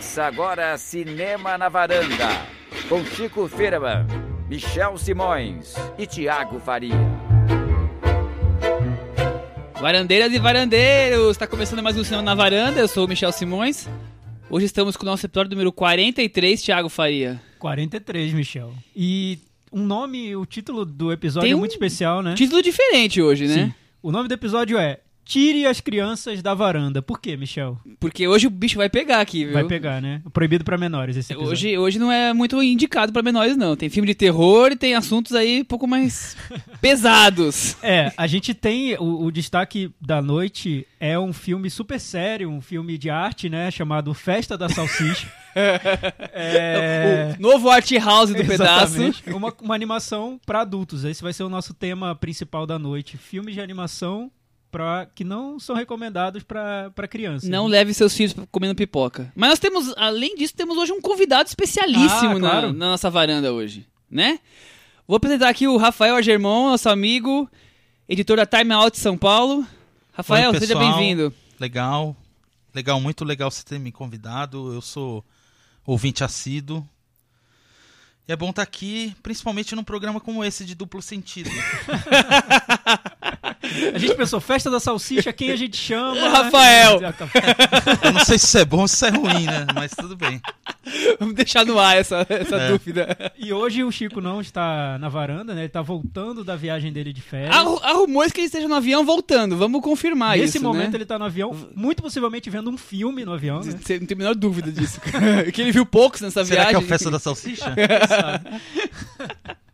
Começa agora Cinema na Varanda, com Chico Firman, Michel Simões e Tiago Faria. Varandeiras e varandeiros, está começando mais um Cinema na Varanda, eu sou o Michel Simões. Hoje estamos com o nosso episódio número 43, Tiago Faria. 43, Michel. E um nome, o título do episódio Tem é um muito especial, né? Título diferente hoje, né? Sim. O nome do episódio é Tire as crianças da varanda. Por quê, Michel? Porque hoje o bicho vai pegar aqui, viu? Vai pegar, né? Proibido pra menores esse episódio. Hoje, hoje não é muito indicado pra menores, não. Tem filme de terror e tem assuntos aí um pouco mais pesados. É, a gente tem o, o destaque da noite é um filme super sério, um filme de arte, né? Chamado Festa da Salsicha. É... O novo art house do pedaço. Exatamente. Uma, uma animação pra adultos. Esse vai ser o nosso tema principal da noite. Filmes de animação pra, que não são recomendados pra pra criança. Não leve seus filhos comendo pipoca. Mas nós temos, além disso, temos hoje um convidado especialíssimo Ah, na- claro. na, nossa varanda hoje, né? Vou apresentar aqui o Rafael Agermon, nosso amigo, editor da Time Out de São Paulo. Rafael, Oi, seja bem-vindo. Legal, legal, muito legal você ter me convidado. Eu sou ouvinte assíduo. E é bom estar aqui, principalmente num programa como esse de duplo sentido. A gente pensou, Festa da Salsicha, quem a gente chama? O Rafael. Eu não sei se isso é bom ou se isso é ruim, né? Mas tudo bem. Vamos deixar no ar essa, essa É. dúvida. E hoje o Chico não está na varanda, né? Ele tá voltando da viagem dele de férias. Há, há rumores que ele esteja no avião voltando. Vamos confirmar Nesse isso, momento né? ele tá no avião, muito possivelmente vendo um filme no avião, né? Você não tem a menor dúvida disso. que ele viu poucos nessa Será viagem. que é a festa da salsicha?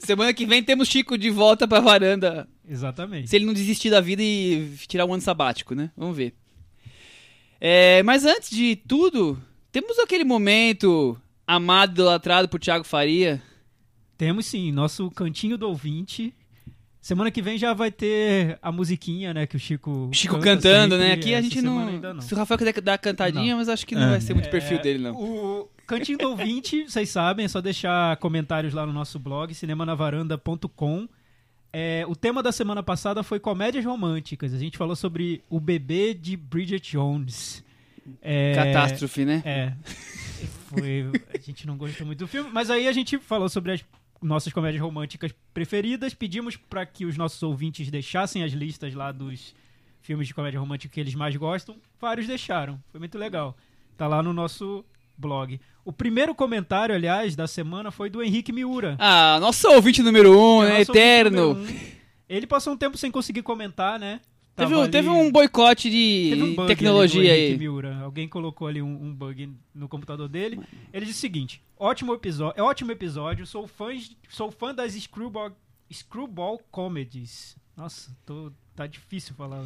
Semana que vem temos Chico de volta pra varanda. Exatamente. Se ele não desistir da vida e tirar um ano sabático, né? Vamos ver. É, mas antes de tudo, temos aquele momento amado, idolatrado por Thiago Faria. Temos sim, nosso cantinho do ouvinte. Semana que vem já vai ter a musiquinha, né, que o Chico Chico canta cantando, né? sempre. Aqui a gente não... ainda não. Se o Rafael quiser dar a cantadinha, mas acho que não É. vai ser muito perfil É, dele, não. O cantinho do ouvinte, vocês sabem, é só deixar comentários lá no nosso blog, cinemanavaranda.com. É, o tema da semana passada foi comédias românticas. A gente falou sobre o bebê de Bridget Jones. É, Catástrofe, né? É. Foi, a gente não gostou muito do filme, mas aí a gente falou sobre as nossas comédias românticas preferidas, pedimos para que os nossos ouvintes deixassem as listas lá dos filmes de comédia romântica que eles mais gostam. Vários deixaram. Foi muito legal. Tá lá no nosso blog. O primeiro comentário, aliás, da semana foi do Henrique Miura. Ah, nosso ouvinte número um, é né? Eterno. um. Ele passou um tempo sem conseguir comentar, né? Teve, um- teve ali- um boicote de um tecnologia ali aí. Miura. Alguém colocou ali um, um bug no computador dele. Ele disse o seguinte: ótimo episódio, é ótimo episódio. Sou fã, sou fã das Screwball, screwball Comedies. Nossa, tô, tá difícil falar.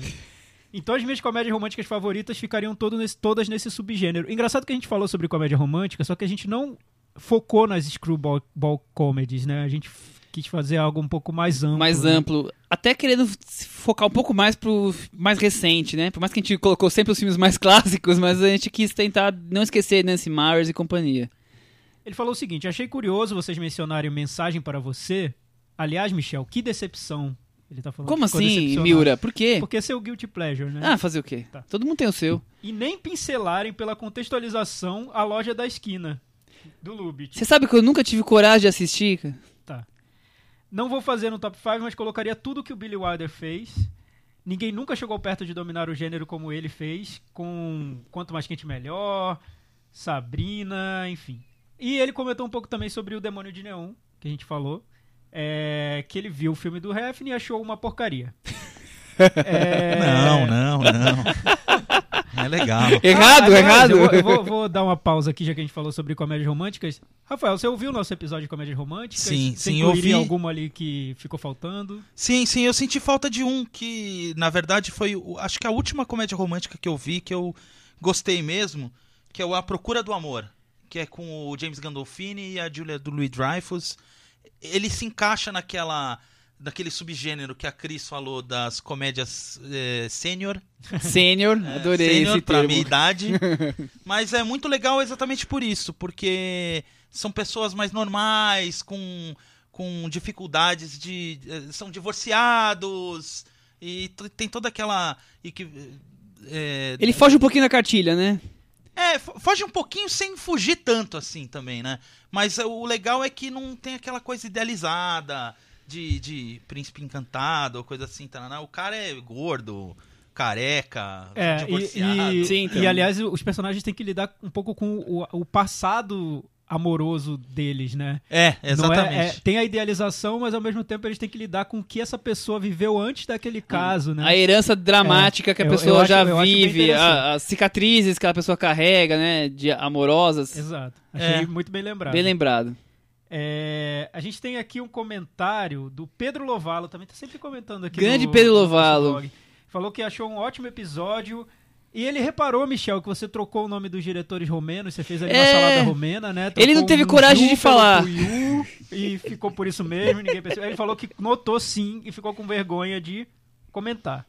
Então as minhas comédias românticas favoritas ficariam todo nesse- todas nesse subgênero. Engraçado que a gente falou sobre comédia romântica, só que a gente não focou nas Screwball ball Comedies, né? A gente quis fazer algo um pouco mais amplo. mais né? amplo. Até querendo focar um pouco mais pro mais recente, né? Por mais que a gente colocou sempre os filmes mais clássicos, mas a gente quis tentar não esquecer Nancy Myers e companhia. Ele falou o seguinte: achei curioso vocês mencionarem mensagem para você. Aliás, Michel, que decepção. Ele tá falando Como assim. Miura? Por quê? Porque é seu guilty pleasure, né? Ah, fazer o quê? Tá. Todo mundo tem o seu. E nem pincelarem pela contextualização a loja da esquina do Lubit. Você sabe que eu nunca tive coragem de assistir? cara? Tá. Não vou fazer no top 5, mas colocaria tudo que o Billy Wilder fez. Ninguém nunca chegou perto de dominar o gênero como ele fez, com Quanto Mais Quente Melhor, Sabrina, enfim. E ele comentou um pouco também sobre o Demônio de Neon, que a gente falou, é, que ele viu o filme do Refn e achou uma porcaria. É, Não, não, não. É legal. Errado, aliás, errado. Eu, vou, eu vou- vou dar uma pausa aqui, já que a gente falou sobre comédias românticas. Rafael, você ouviu o nosso episódio de comédias românticas? Sim, você sim, ouvi. alguma ali que ficou faltando? Sim, sim, eu senti falta de um que, na verdade, foi, o- acho que a última comédia romântica que eu vi, que eu gostei mesmo, que é o A Procura do Amor, que é com o James Gandolfini e a Julia do Louis Dreyfus. Ele se encaixa naquela daquele subgênero que a Cris falou das comédias eh, sênior, Sênior, adorei sênior esse pra termo. minha idade. Mas é muito legal exatamente por isso, porque são pessoas mais normais, com, com dificuldades de. eh, são divorciados, e tem toda aquela. E que, eh, Ele foge um pouquinho da cartilha, né? É, fo- foge um pouquinho sem fugir tanto assim também, né? Mas o legal é que não tem aquela coisa idealizada de, de príncipe encantado ou coisa assim, tá? O cara é gordo, careca, É, divorciado. e, e, Sim, então. e, aliás, os personagens têm que lidar um pouco com o, o passado amoroso deles, né? É, Não exatamente. é- é- tem a idealização, mas ao mesmo tempo eles têm que lidar com o que essa pessoa viveu antes daquele caso, né? A herança dramática que a Eu- pessoa eu acho- já eu acho vive, a- as cicatrizes que a pessoa carrega, né? De amorosas. Exato. Achei É. muito bem lembrado. Bem lembrado. É, a gente tem aqui um comentário do Pedro Lovalo, também tá sempre comentando aqui. Grande no- Pedro Lovalo. Falou que achou um ótimo episódio. E ele reparou, Michel, que você trocou o nome dos diretores romenos, você fez ali uma É. salada romena, né? Ele não Trocou teve um coragem de falar. Tuiu, e ficou por isso mesmo, ninguém percebeu. Ele falou que notou sim e ficou com vergonha de comentar.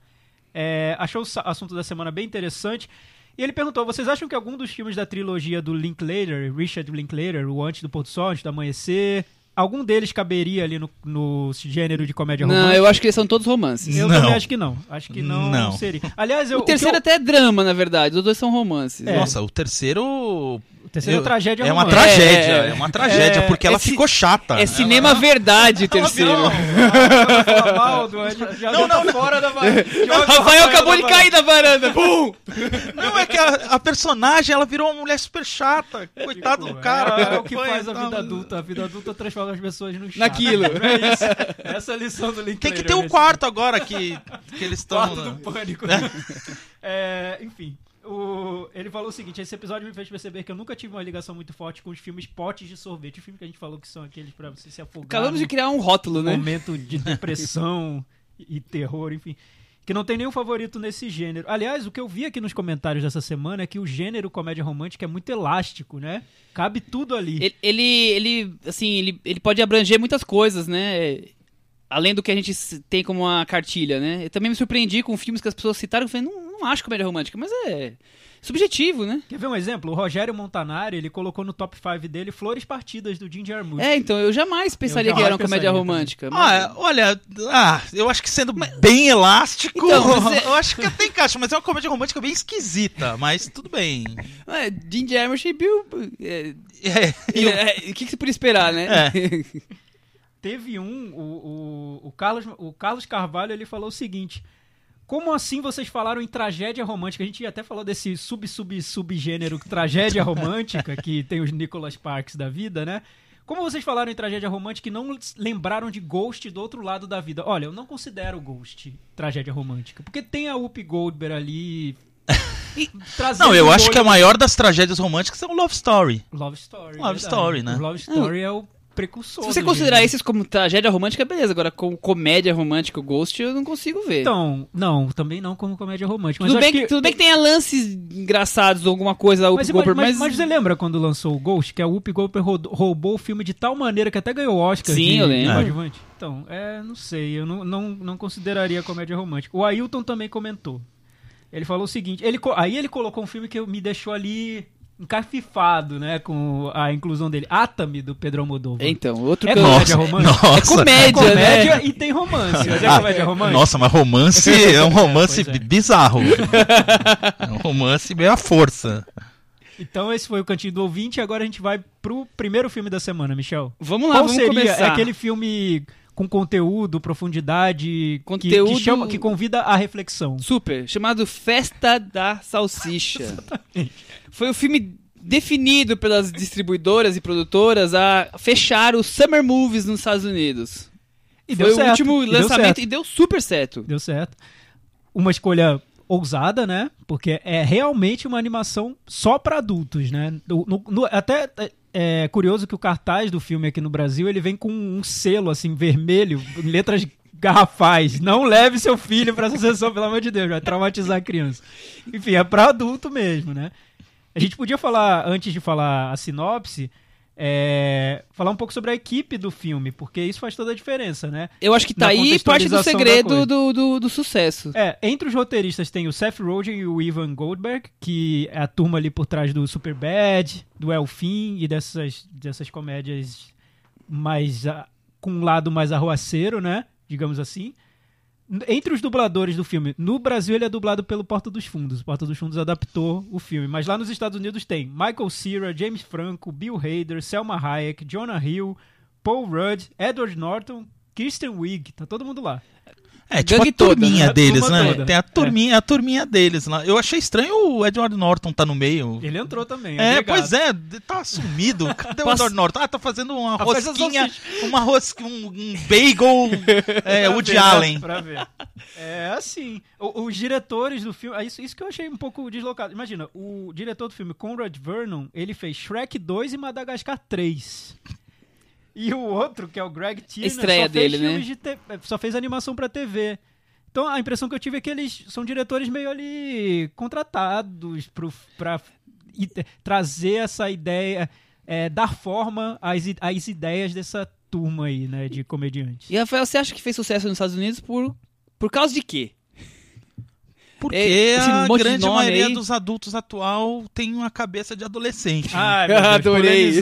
É, achou o assunto da semana bem interessante. E ele perguntou: vocês acham que algum dos filmes da trilogia do Linklater, Richard Linklater, o Antes do Pôr do Sol, Antes do Amanhecer, algum deles caberia ali no, no gênero de comédia Não, romântica? eu acho que eles são todos romances. Eu Não. também acho que não. Acho que não, Não. seria. Aliás, eu, O terceiro que até é drama, na verdade. Os dois são romances. É. Nossa, o terceiro. eu, o terceiro é eu- tragédia É uma tragédia, É, é, uma tragédia, é, porque ela é ci- ficou chata. É cinema verdade, o Ela terceiro. já, já Não, não, não. fora da varanda. O Rafael acabou de cair da varanda. Bum! Não, é que a, a personagem, ela virou uma mulher super chata. Coitado do cara. É, é o que faz a tá- vida adulta. A vida adulta transforma as pessoas no chato. Naquilo. É isso. Essa é a lição do Linklater. Tem que ter um quarto agora que, que eles estão. Quarto do pânico. É, enfim. o- ele falou o seguinte: esse episódio me fez perceber que eu nunca tive uma ligação muito forte com os filmes potes de sorvete. O filme que a gente falou que são aqueles pra você se afogar. Acabamos de criar um rótulo, né? momento de depressão e terror, enfim. Que não tem nenhum favorito nesse gênero. Aliás, o que eu vi aqui nos comentários dessa semana é que o gênero comédia romântica é muito elástico, né? Cabe tudo ali. Ele, ele, ele, assim, ele, ele pode abranger muitas coisas, né? Além do que a gente tem como uma cartilha, né? Eu também me surpreendi com filmes que as pessoas citaram e falei, não, não acho comédia romântica, mas é subjetivo, né? Quer ver um exemplo? O Rogério Montanari, ele colocou no top 5 dele Flores Partidas do Ginger Mood. É, então, eu jamais pensaria Eu que era uma comédia romântica. Ah, mas- é, olha, ah, eu acho que sendo bem elástico, Então, é- eu acho que até encaixa, mas é uma comédia romântica bem esquisita, mas tudo bem. É, Jim Jarmusch e Bill... é, É, e o- é, O que, que você podia esperar, né? Teve um, o, o, o, Carlos, o Carlos Carvalho, ele falou o seguinte. Como assim vocês falaram em tragédia romântica? A gente até falou desse sub-sub-subgênero tragédia romântica, que tem os Nicholas Parks da vida, né? Como vocês falaram em tragédia romântica e não lembraram de Ghost do outro lado da vida? Olha, eu não considero Ghost tragédia romântica, porque tem a Whoopi Goldberg ali... Não, eu acho que a maior das tragédias românticas é o Love Story. Love Story. Love verdade. Story, né? O Love Story é o precursor. Se você considerar gênero. esses como tragédia romântica, beleza. Agora, como comédia romântica, o Ghost, eu não consigo ver. Então, não, também não como comédia romântica. Tudo, bem acho que, tudo bem que tenha lances engraçados ou alguma coisa, Mas, Whoopi Goldberg, mas, mas... mas você lembra quando lançou o Ghost, que a Whoopi Goldberg roubou, o filme de tal maneira que até ganhou Oscar Sim, de, eu lembro. Então, é, não sei, eu não, não, não consideraria comédia romântica. O Ailton também comentou. Ele falou o seguinte, ele, aí ele colocou um filme que me deixou ali encafifado, né, com a inclusão dele. Atami, do Pedro Almodóvar. Então, outro É que comédia Nossa, romântica? É comédia, É comédia né? e tem romance, mas é Ah, comédia romântica? Nossa, mas romance é um romance Pois é. bizarro. É um romance meio à força. Então esse foi o Cantinho do Ouvinte e agora a gente vai pro primeiro filme da semana, Michel. Vamos lá, Qual vamos seria? começar. É aquele filme com conteúdo, profundidade, que- Conteúdo- Que, chama, que convida à reflexão. Super, chamado Festa da Salsicha. Foi o filme definido pelas distribuidoras e produtoras a fechar os Summer Movies nos Estados Unidos. E Foi deu o certo, último deu lançamento certo. e deu super certo. Deu certo. Uma escolha ousada, né? Porque é realmente uma animação só para adultos, né? No- no- no- até é curioso que o cartaz do filme aqui no Brasil ele vem com um selo assim vermelho, em letras garrafais. Não leve seu filho para essa sessão, pelo amor de Deus, vai traumatizar a criança. Enfim, é para adulto mesmo, né? A gente podia falar antes de falar a sinopse. É, falar um pouco sobre a equipe do filme, porque isso faz toda a diferença, né? Eu acho que tá Na aí parte do segredo do, do, do sucesso. É, entre os roteiristas tem o Seth Rogen e o Ivan Goldberg, que é a turma ali por trás do Superbad, do Elfim e dessas, dessas comédias mais com um lado mais arruaceiro, né? Digamos assim. Entre os dubladores do filme, no Brasil ele é dublado pelo Porta dos Fundos. O Porta dos Fundos adaptou o filme. Mas lá nos Estados Unidos tem Michael Cera, James Franco, Bill Hader, Selma Hayek, Jonah Hill, Paul Rudd, Edward Norton, Kristen Wiig. Tá todo mundo lá. É, tipo Gangue a turminha toda, né? deles, né? toda. Tem a turminha, a turminha deles lá. Eu achei estranho o Edward Norton tá no meio. Ele entrou também. É, agregado. pois é, tá sumido. Cadê o Edward Norton? Ah, tá fazendo uma Ah, rosquinha, uma rosquinha, um, um bagel é, Woody ver, né? Allen. Pra ver. É assim. o- os diretores do filme. ah, Isso, isso que eu achei um pouco deslocado. Imagina, o diretor do filme, Conrad Vernon, ele fez Shrek 2 e Madagascar 3. E o outro, que é o Greg Tirner, Estreia só fez dele, né? filmes de te- só fez animação pra TV. Então a impressão que eu tive é que eles são diretores meio ali contratados pro, pra trazer essa ideia, é, dar forma às, às ideias dessa turma aí, né, de comediantes. E Rafael, você acha que fez sucesso nos Estados Unidos por, por causa de quê? Porque É, a grande nome maioria aí. dos adultos atual tem uma cabeça de adolescente. né? Ai, meu Deus, Adorei isso.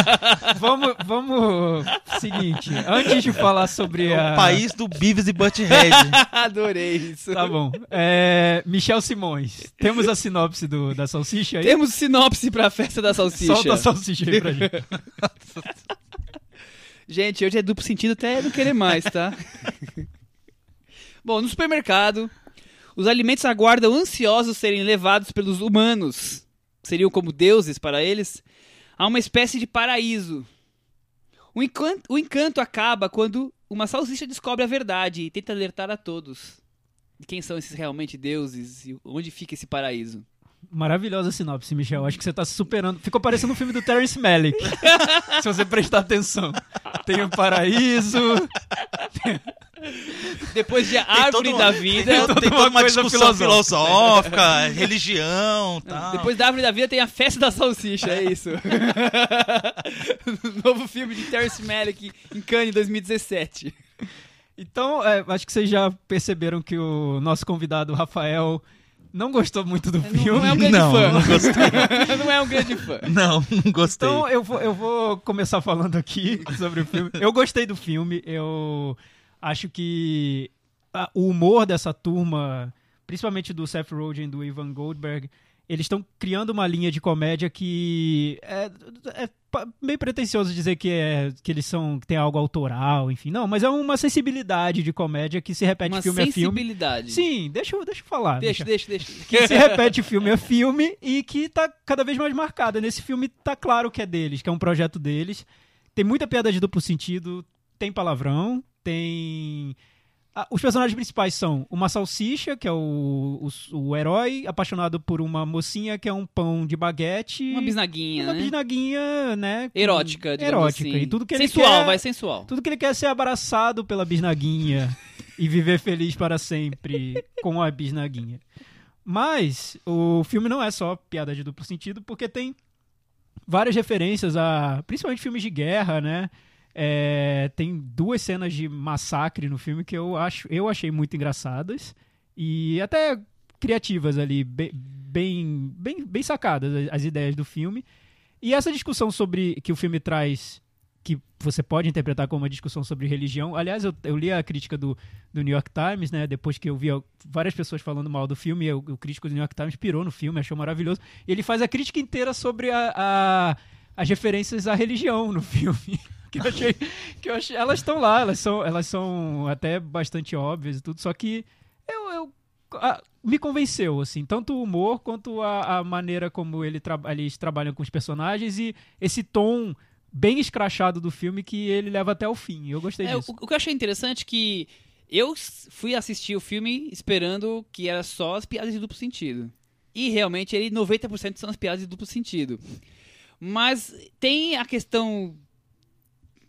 vamos, vamos. Seguinte, antes de falar sobre É a. o país do Beavis e Butthead. Adorei isso. Tá bom. É, Michel Simões. Temos a sinopse do, da salsicha aí? Temos sinopse pra festa da salsicha. Solta a salsicha aí pra gente. Gente, hoje é duplo sentido até não querer mais, tá? Bom, no supermercado, os alimentos aguardam ansiosos serem levados pelos humanos, seriam como deuses para eles, a uma espécie de paraíso. O encanto, o encanto acaba quando uma salsicha descobre a verdade e tenta alertar a todos. de Quem são esses realmente deuses e onde fica esse paraíso? Maravilhosa sinopse, Michel. Acho que você tá se superando. Ficou parecendo um filme do Terence Malick. se você prestar atenção. Tem o paraíso. Depois de Tem árvore todo- da Tem, vida, toda- tem uma toda uma coisa discussão filosófica. filosófica, religião tal. Depois da árvore da vida tem a festa da salsicha, é isso. Novo filme de Terrence Malick em Cannes 2017. Então, é, acho que vocês já perceberam que o nosso convidado, Rafael, não gostou muito do filme. Não é um grande Não, fã. não gostei. não é um grande fã. Não, não gostei. Então eu vou, eu vou começar falando aqui sobre o filme. Eu gostei do filme, eu acho que ah, o humor dessa turma, principalmente do Seth Rogen e do Ivan Goldberg, eles estão criando uma linha de comédia que é, é meio pretencioso dizer que, é, que eles são que tem algo autoral, enfim. Não, mas é uma sensibilidade de comédia que se repete Uma filme a filme. sensibilidade. Sim, deixa, eu- deixa eu falar. Deixa, Michel deixa, deixa. que se repete filme a filme e que tá cada vez mais marcada. Nesse filme tá claro que é deles, que é um projeto deles. Tem muita piada de duplo sentido, tem palavrão, tem. Ah, os personagens principais são uma salsicha, que é o, o, o herói, apaixonado por uma mocinha que é um pão de baguete. Uma bisnaguinha, uma né? bisnaguinha, né? Erótica, digamos Erótica. assim. E tudo que ele sensual, quer... vai sensual. Tudo que ele quer é ser abraçado pela bisnaguinha e viver feliz para sempre com a bisnaguinha. Mas o filme não é só piada de duplo sentido, porque tem várias referências a, principalmente filmes de guerra, né? É, tem duas cenas de massacre no filme que eu acho, eu achei muito engraçadas e até criativas ali, be- bem, bem, bem sacadas as, as ideias do filme. E essa discussão sobre que o filme traz que você pode interpretar como uma discussão sobre religião. Aliás, eu, eu li a crítica do, do New York Times, né? Depois que eu vi várias pessoas falando mal do filme, eu- o crítico do New York Times pirou no filme, achou maravilhoso. Ele faz a crítica inteira sobre a, a- as referências à religião no filme. Que eu achei. Que eu achei elas estão lá, elas são, elas são até bastante óbvias e tudo, só que eu. eu a- me convenceu, assim, tanto o humor quanto a, a maneira como ele tra- eles trabalham com os personagens e esse tom bem escrachado do filme que ele leva até o fim. Eu gostei É, o, disso. o que eu achei interessante é que eu fui assistir o filme esperando que era só as piadas de duplo sentido. E realmente ele 90% são as piadas de duplo sentido. Mas tem a questão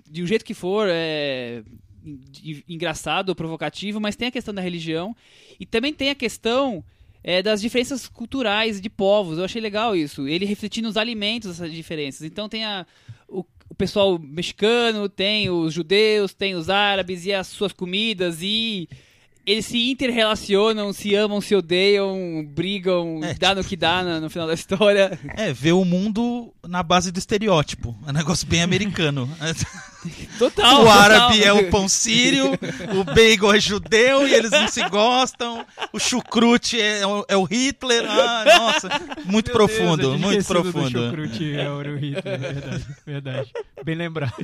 de um jeito que for, é en- engraçado ou provocativo, mas tem a questão da religião e também tem a questão é, das diferenças culturais de povos. Eu achei legal isso. Ele refletindo os alimentos essas diferenças. Então tem a, o, o pessoal mexicano, tem os judeus, tem os árabes e as suas comidas e eles se interrelacionam, se amam, se odeiam, brigam, É, dá no que dá na- no final da história. É, ver o mundo na base do estereótipo. É um negócio bem americano. Total. o árabe total. é o pão sírio, o bagel é judeu e eles não se gostam, o chucrute é, o- é o Hitler. Ah, nossa, muito Meu Deus, eu profundo, tinha muito do profundo. chucrute, é o Hitler, verdade, verdade. Bem lembrado.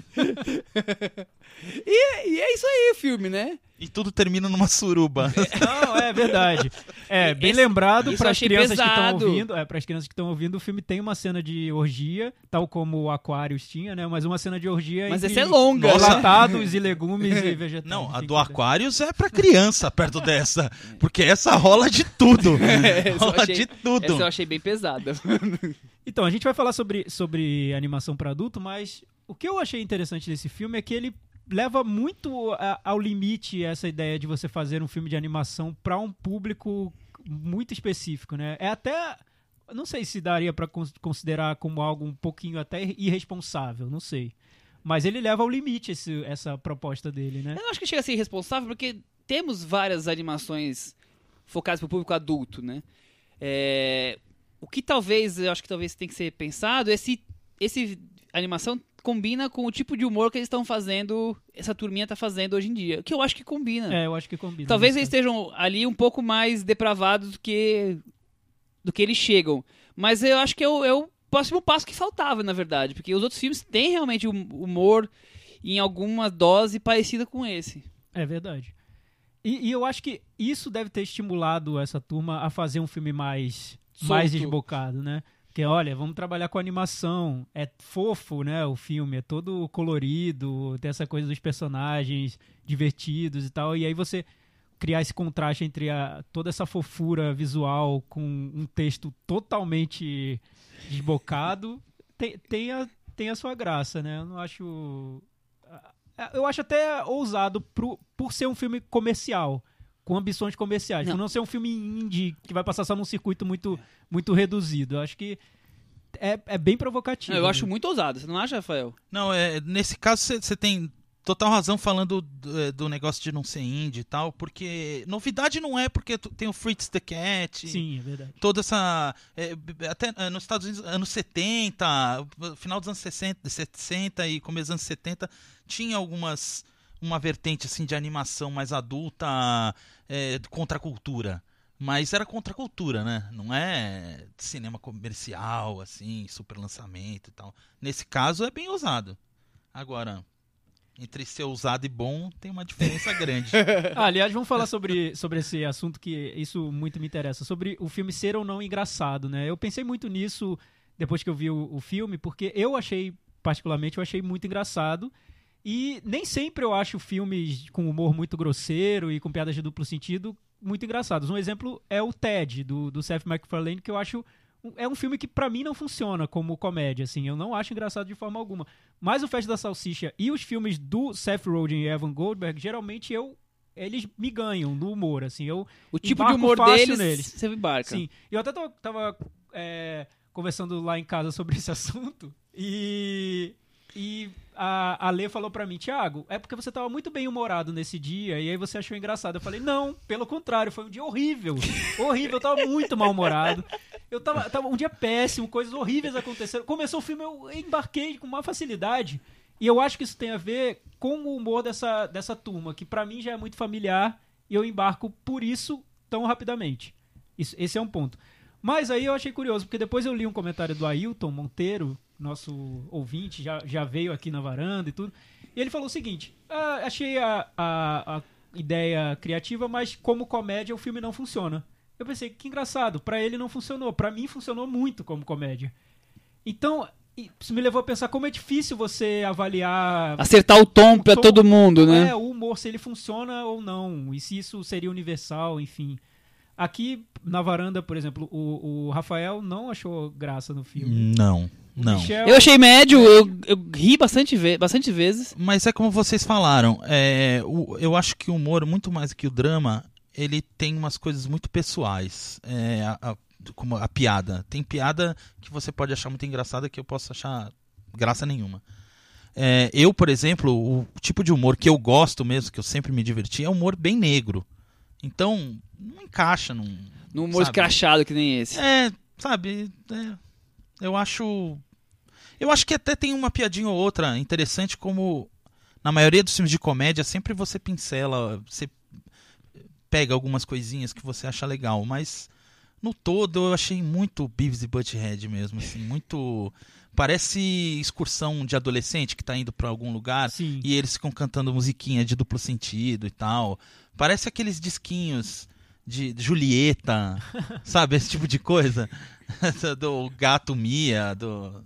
E, e é isso aí o filme, né? E tudo termina numa suruba. Não, é verdade. É, bem Esse- lembrado para as crianças que estão pesado. ouvindo. É, para as crianças que estão ouvindo, o filme tem uma cena de orgia, tal como o Aquarius tinha, né? Mas uma cena de orgia Mas entre é longa? Enlatados e legumes e vegetais. Não, a enfim, do Aquarius é pra criança perto dessa, porque essa rola de tudo. Eu rola achei- de tudo. Essa eu achei bem pesada. Então, a gente vai falar sobre, sobre animação para adulto, mas o que eu achei interessante desse filme é que ele leva muito a- ao limite essa ideia de você fazer um filme de animação para um público muito específico, né? É até não sei se daria para considerar como algo um pouquinho até irresponsável, não sei. Mas ele leva ao limite esse- essa proposta dele, né? Eu não acho que chega a ser irresponsável, porque temos várias animações focadas para o público adulto, né? É, o que talvez, eu acho que talvez tem que ser pensado é se esse animação combina com o tipo de humor que eles estão fazendo, essa turminha tá fazendo hoje em dia. Que eu acho que combina. É, eu acho que combina. Talvez eles estejam ali um pouco mais depravados do que do que eles chegam. Mas eu acho que o, é o próximo passo que faltava, na verdade. Porque os outros filmes têm realmente um humor em alguma dose parecida com esse. É verdade. E, e eu acho que isso deve ter estimulado essa turma a fazer um filme mais, mais Solto. desbocado, né? Porque, olha, vamos trabalhar com animação. É fofo, né? O filme é todo colorido, tem essa coisa dos personagens divertidos e tal. E aí você criar esse contraste entre a, toda essa fofura visual com um texto totalmente desbocado tem, tem, a, tem a sua graça, né? Eu não acho. Eu acho até ousado pro, por ser um filme comercial, com ambições comerciais. Não. Por não ser um filme indie que vai passar só num circuito muito, muito reduzido. Eu acho que é, é bem provocativo. eu acho né? muito ousado, você não acha, Rafael? Não, é, nesse caso você tem total razão falando do, é, do negócio de não ser indie e tal, porque novidade não é porque tem o Fritz the Cat, Sim, é verdade. toda essa. é, até é, nos Estados Unidos, anos 70, final dos anos 60, 60 e começo dos anos 70, tinha algumas. Uma vertente assim de animação mais adulta é, contra a cultura. Mas era contra a cultura, né? Não é cinema comercial, assim, super lançamento e tal. Nesse caso é bem ousado. Agora, entre ser ousado e bom, tem uma diferença grande. Ah, aliás, vamos falar sobre, sobre esse assunto que isso muito me interessa, sobre o filme ser ou não engraçado, né? Eu pensei muito nisso depois que eu vi o, o filme, porque eu achei, particularmente, eu achei muito engraçado. E nem sempre eu acho filmes com humor muito grosseiro e com piadas de duplo sentido muito engraçados. Um exemplo é o Ted, do, do Seth MacFarlane, que eu acho é um filme que pra mim não funciona como comédia, assim, eu não acho engraçado de forma alguma. Mas o Festa da Salsicha e os filmes do Seth Rogen e Evan Goldberg, geralmente eu eles me ganham no humor, assim, eu O tipo de humor fácil deles, neles. você embarca. Sim. Eu até tava, tava, é, conversando lá em casa sobre esse assunto e, e a, a Lê falou pra mim, Thiago, é porque você tava muito bem humorado nesse dia e aí você achou engraçado. Eu falei, não, pelo contrário, foi um dia horrível. horrível, eu tava muito mal-humorado. Eu tava, tava um dia péssimo, coisas horríveis aconteceram. Começou o filme, eu embarquei com uma facilidade. E eu acho que isso tem a ver com o humor dessa, dessa turma, que pra mim já é muito familiar e eu embarco por isso tão rapidamente. Isso, esse é um ponto. Mas aí eu achei curioso, porque depois eu li um comentário do Ailton Monteiro, nosso ouvinte, já, já veio aqui na varanda e tudo. E ele falou o seguinte: "Ah, achei a, a, a ideia criativa, mas como comédia o filme não funciona. Eu pensei, que engraçado, pra ele não funcionou, pra mim funcionou muito como comédia. Então, isso me levou a pensar como é difícil você avaliar Acertar o tom pra tom- todo mundo, né? é o humor, se ele funciona ou não, e se isso seria universal, enfim. Aqui na varanda, por exemplo, o, o Rafael não achou graça no filme. não, não. Michel, Eu achei médio, eu, eu ri bastante, ve bastante vezes. Mas é como vocês falaram, é, o- eu acho que o humor, muito mais do que o drama, ele tem umas coisas muito pessoais. É, a, a- como a piada. Tem piada que você pode achar muito engraçada que eu posso achar graça nenhuma. É, eu, por exemplo, o tipo de humor que eu gosto mesmo, que eu sempre me diverti, é humor bem negro. Então, não encaixa num. Num humor Sabe? escrachado que nem esse. É, sabe, é, eu acho. Eu acho que até tem uma piadinha ou outra interessante, como Na maioria dos filmes de comédia, sempre você pincela, você pega algumas coisinhas que você acha legal, mas no todo eu achei muito Beavis e Butthead mesmo, assim, muito parece excursão de adolescente que tá indo para algum lugar Sim. e eles ficam cantando musiquinha de duplo sentido e tal. Parece aqueles disquinhos de Julieta, sabe, esse tipo de coisa. do gato Mia, do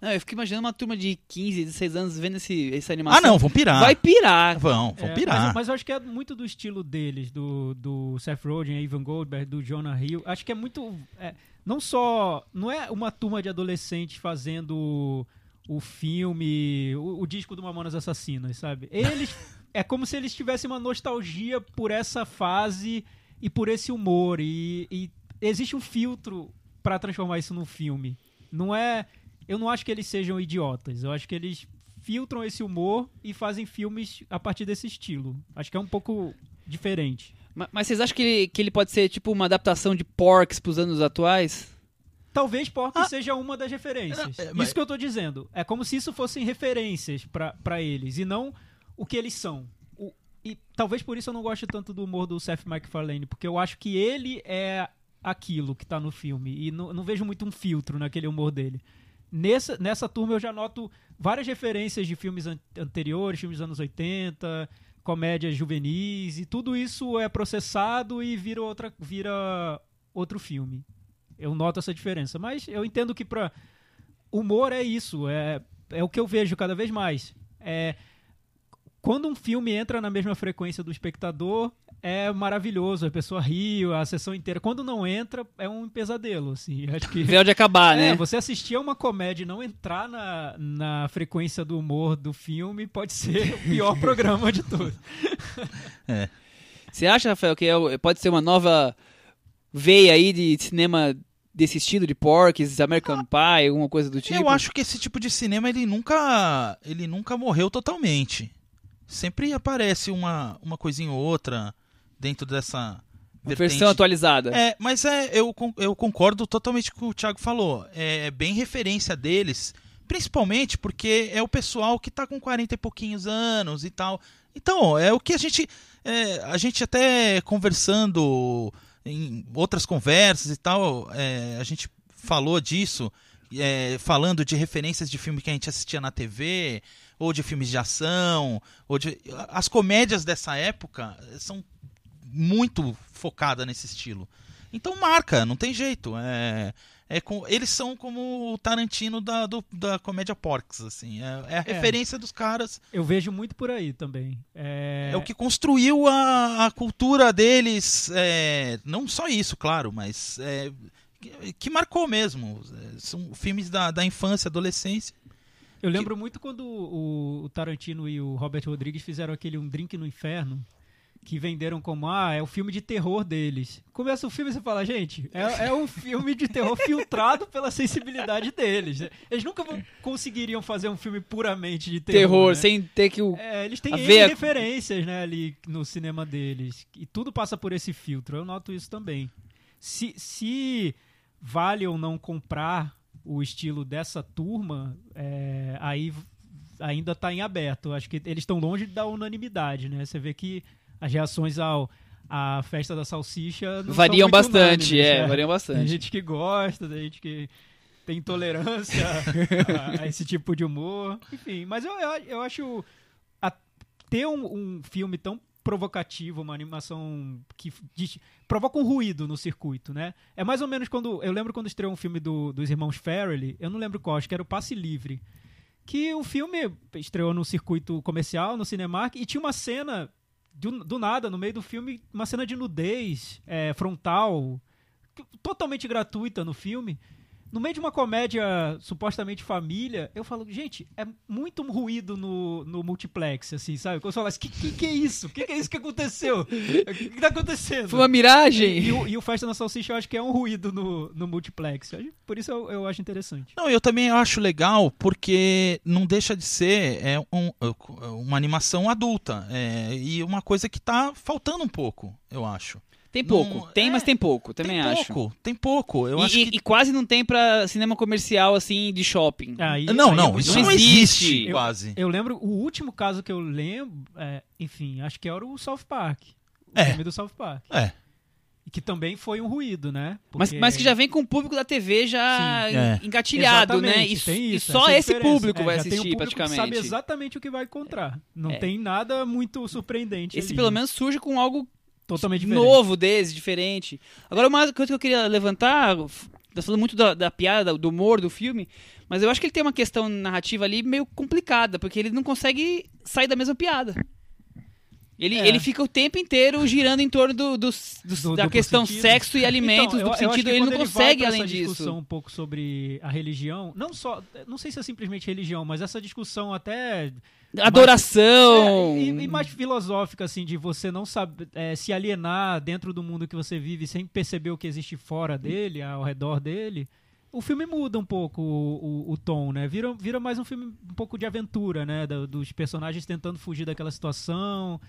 Não, eu fico imaginando uma turma de 15, 16 anos vendo esse, essa animação. Ah, não, vão pirar. Vai pirar. Vão, vão É, pirar. Mas, mas eu acho que é muito do estilo deles, do, do Seth Rogen, Ivan Goldberg, do Jonah Hill. Acho que é muito. é, não só. Não é uma turma de adolescentes fazendo o filme, o, o disco do Mamonas Assassinas, sabe? Eles. é como se eles tivessem uma nostalgia por essa fase e por esse humor. E, e existe um filtro pra transformar isso num filme. Não é. Eu não acho que eles sejam idiotas. Eu acho que eles filtram esse humor e fazem filmes a partir desse estilo. Acho que é um pouco diferente. Ma- Mas vocês acham que ele, que ele pode ser tipo uma adaptação de Porks pros anos atuais? Talvez Porky Ah. seja uma das referências. É, mas- Isso que eu tô dizendo. É como se isso fossem referências pra pra eles e não o que eles são. O- e talvez por isso eu não goste tanto do humor do Seth MacFarlane, porque eu acho que ele é aquilo que tá no filme e não, não vejo muito um filtro naquele humor dele. Nessa, nessa turma eu já noto várias referências de filmes an- anteriores, filmes dos anos 80, comédias juvenis, e tudo isso é processado e vira, outra, vira outro filme. Eu noto essa diferença. Mas eu entendo que para humor é isso, é, é o que eu vejo cada vez mais. É quando um filme entra na mesma frequência do espectador, é maravilhoso, a pessoa ri a sessão inteira. Quando não entra, é um pesadelo, assim. Acho que Véu de acabar, é, né? você assistir a uma comédia e não entrar na, na frequência do humor do filme pode ser o pior programa de todos. Você acha, Rafael, que é- pode ser uma nova veia aí de cinema desse estilo de Porks, American Pie, alguma coisa do tipo? Eu acho que esse tipo de cinema ele nunca, ele nunca morreu totalmente. Sempre aparece uma, uma coisinha ou outra dentro dessa vertente. versão atualizada. É, mas é, eu, eu concordo totalmente com o Thiago falou. É bem referência deles, principalmente porque é o pessoal que tá com 40 e pouquinhos anos e tal. Então, é o que a gente. é, a gente até conversando em outras conversas e tal, é, a gente falou disso, é, falando de referências de filme que a gente assistia na TV, ou de filmes de ação, ou de. As comédias dessa época são muito focada nesse estilo. Então marca, não tem jeito. É, é com, eles são como o Tarantino da, do- da comédia Porks, assim. É, é a É. referência dos caras. Eu vejo muito por aí também. É, É, o que construiu a, a cultura deles. é, não só isso, claro, mas é, que, que marcou mesmo. São filmes da, da infância, adolescência. Eu lembro muito quando o, o Tarantino e o Robert Rodrigues fizeram aquele Um Drink no Inferno, que venderam como, ah, é o filme de terror deles. Começa o filme e você fala, gente, é, é um filme de terror filtrado pela sensibilidade deles. Eles nunca conseguiriam fazer um filme puramente de terror. Terror, né? sem ter que o. É, eles têm ver referências, né, ali no cinema deles. E tudo passa por esse filtro. Eu noto isso também. Se, se vale ou não comprar o estilo dessa turma, é, aí ainda está em aberto. Acho que eles estão longe da unanimidade, né? Você vê que as reações ao à festa da salsicha variam bastante, unânimes, é, né? variam Tem bastante. gente que gosta, tem gente que tem intolerância a, a esse tipo de humor. Enfim, mas eu, eu, eu acho a- ter um, um filme tão provocativo, uma animação que diz- provoca um ruído no circuito, né? É mais ou menos quando. Eu lembro quando estreou um filme do- dos irmãos Farrelly, eu não lembro qual, acho que era o Passe Livre. Que o filme estreou no circuito comercial, no Cinemark, e tinha uma cena, do, do nada, no meio do filme, uma cena de nudez é, frontal, totalmente gratuita no filme. No meio de uma comédia supostamente família, eu falo, gente, é muito ruído no, no multiplex, assim, sabe? Quando você fala assim, que, que, que é isso? Que, que é isso que aconteceu? O que, que tá acontecendo? Foi uma miragem. E, o, e o Festa na Salsicha eu acho que é um ruído no, no multiplex. Por isso eu, eu acho interessante. Não, eu também acho legal porque não deixa de ser é, um- uma animação adulta. é, e uma coisa que tá faltando um pouco, eu acho. Tem Não- pouco. tem, é, mas tem pouco, também tem acho. pouco, tem pouco. Eu e, acho e- que e quase não tem pra cinema comercial, assim, de shopping. Aí- Não, aí não, eu- isso não não existe. existe, Eu- quase. Eu lembro, o último caso que eu lembro, é, enfim, acho que era o South Park. O É. filme do South Park. É. E que também foi um ruído, né? Mas, Porque- mas que já vem com o público da TV já Sim. É. engatilhado, né? Exatamente, E, tem e isso, só essa esse público É, vai um assistir, público que praticamente. sabe exatamente o que vai encontrar. Não É. tem nada muito surpreendente Esse ali. pelo menos surge com algo totalmente diferente. novo deles, diferente. Agora, uma coisa que eu queria levantar, tá falando muito da, da piada, do humor do filme, mas eu acho que ele tem uma questão narrativa ali meio complicada, porque ele não consegue sair da mesma piada. Ele, É. ele fica o tempo inteiro girando em torno do, dos- dos- Do da questão sentido. sexo e alimentos, Então, eu- acho sentido, ele não vai consegue além essa disso. discussão um pouco sobre a religião, não só, não sei se é simplesmente religião, mas essa discussão até Adoração. É, e, e mais filosófica, assim, de você não saber é, se alienar dentro do mundo que você vive sem perceber o que existe fora dele, ao redor dele. O filme muda um pouco o, o- o tom, né? Vira, vira mais um filme um pouco de aventura, né? Dos personagens tentando fugir daquela situação.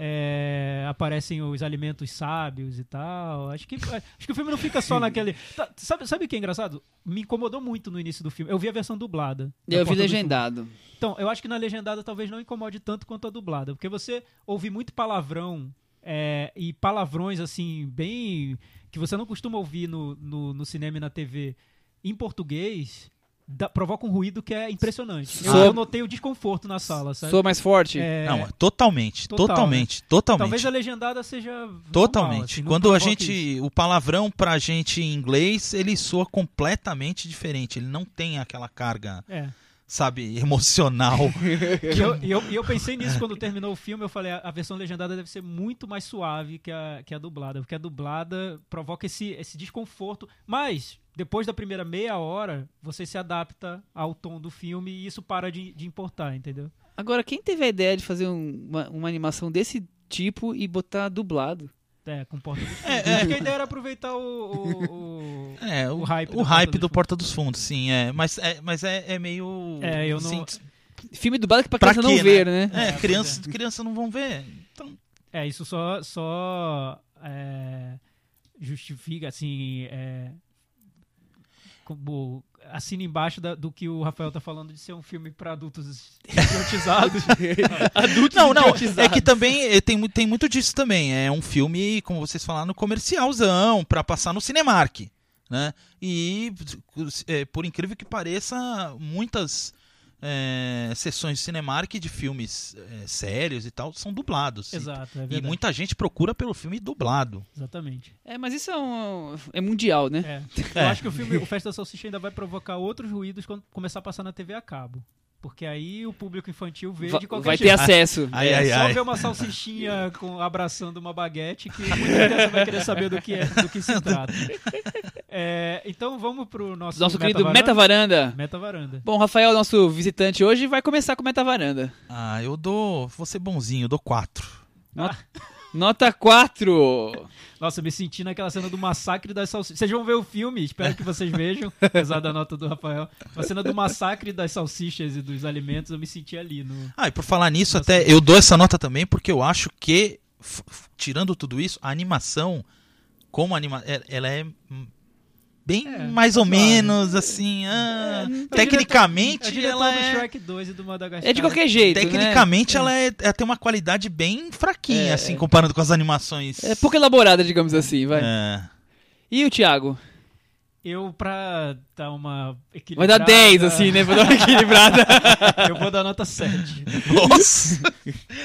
É, aparecem os alimentos sábios e tal. Acho que, acho que o filme não fica só naquele. Tá, sabe, sabe o que é engraçado? Me incomodou muito no início do filme. Eu vi a versão dublada. da Eu vi legendado. Então, eu acho que na legendada talvez não incomode tanto quanto a dublada, porque você ouve muito palavrão é, e palavrões assim, bem. que você não costuma ouvir no, no, no cinema e na TV em português, dá- provoca um ruído que é impressionante. Eu, Sou- eu notei o desconforto na sala, sabe? Sou mais forte? É, Não, totalmente, total, né? totalmente, totalmente. Talvez a legendada seja. normal, Totalmente. assim, não Quando a gente. isso. O palavrão pra gente em inglês, ele soa completamente diferente. Ele não tem aquela carga, É. sabe, emocional. E eu, eu, eu pensei nisso quando terminou o filme. Eu falei, a, a versão legendada deve ser muito mais suave que a, que a dublada, porque a dublada provoca esse, esse desconforto. Mas, depois da primeira meia hora, você se adapta ao tom do filme e isso para de, de importar, entendeu? Agora, quem teve a ideia de fazer um- uma, uma animação desse tipo e botar dublado? É, com porta do fundo. É, é. Acho que a ideia era aproveitar o. o, o- É, o, O hype o do hype Porta dos do Porta dos Fundos, sim, é. Mas é, mas é, é meio. É, eu não- assim, Filme dublado que pra Pra criança quê, não ver, né? É, É, crianças pois criança não vão ver. Então, É, isso só, só é, justifica, assim, é, como assina embaixo da- do que o Rafael tá falando de ser um filme para adultos idiotizados. Adultos não, não, é que também é, tem, tem muito disso também. É um filme, como vocês falaram, comercialzão, pra passar no Cinemark, né? E, é, por incrível que pareça, muitas é, sessões de Cinemark de filmes é, sérios e tal são dublados. Exato, é E verdade. muita gente procura pelo filme dublado. Exatamente. É, mas isso é, um, é mundial, né? É. É. Eu acho que o filme, o Festa da Salsicha ainda vai provocar outros ruídos quando começar a passar na TV a cabo. Porque aí o público infantil vê Va- de qualquer vai ter jeito. acesso. Ai, É, ai, só ai. ver uma salsichinha com, abraçando uma baguete que muita vai querer saber do que, é, do que se trata. É, então vamos pro nosso, Nosso querido Meta Meta Varanda. Meta Varanda. Bom, Rafael, nosso visitante hoje, vai começar com Meta Varanda. Ah, eu dou. Vou ser bonzinho, eu dou quatro. Nota 4. Nossa, eu me senti naquela cena do massacre das salsichas. Vocês vão ver o filme, espero que vocês vejam, apesar da nota do Rafael. A cena do massacre das salsichas e dos alimentos, eu me senti ali no. Ah, e por falar nisso, Nossa. até eu dou essa nota também porque eu acho que, tirando tudo isso, a animação, como anima é- ela é bem É, mais ou razoável. menos assim. ah, É tecnicamente, diretor ela do é. Shrek 2 e do Madagascar. É de qualquer jeito, Tecnicamente, né? ela, é, ela tem uma qualidade bem fraquinha, É. assim, comparando com as animações. É pouco elaborada, digamos assim, vai. É. E o Thiago? Eu, pra dar uma Vai equilibrada... dar 10, assim, né? Pra dar uma equilibrada. Eu vou dar nota 7. Nossa!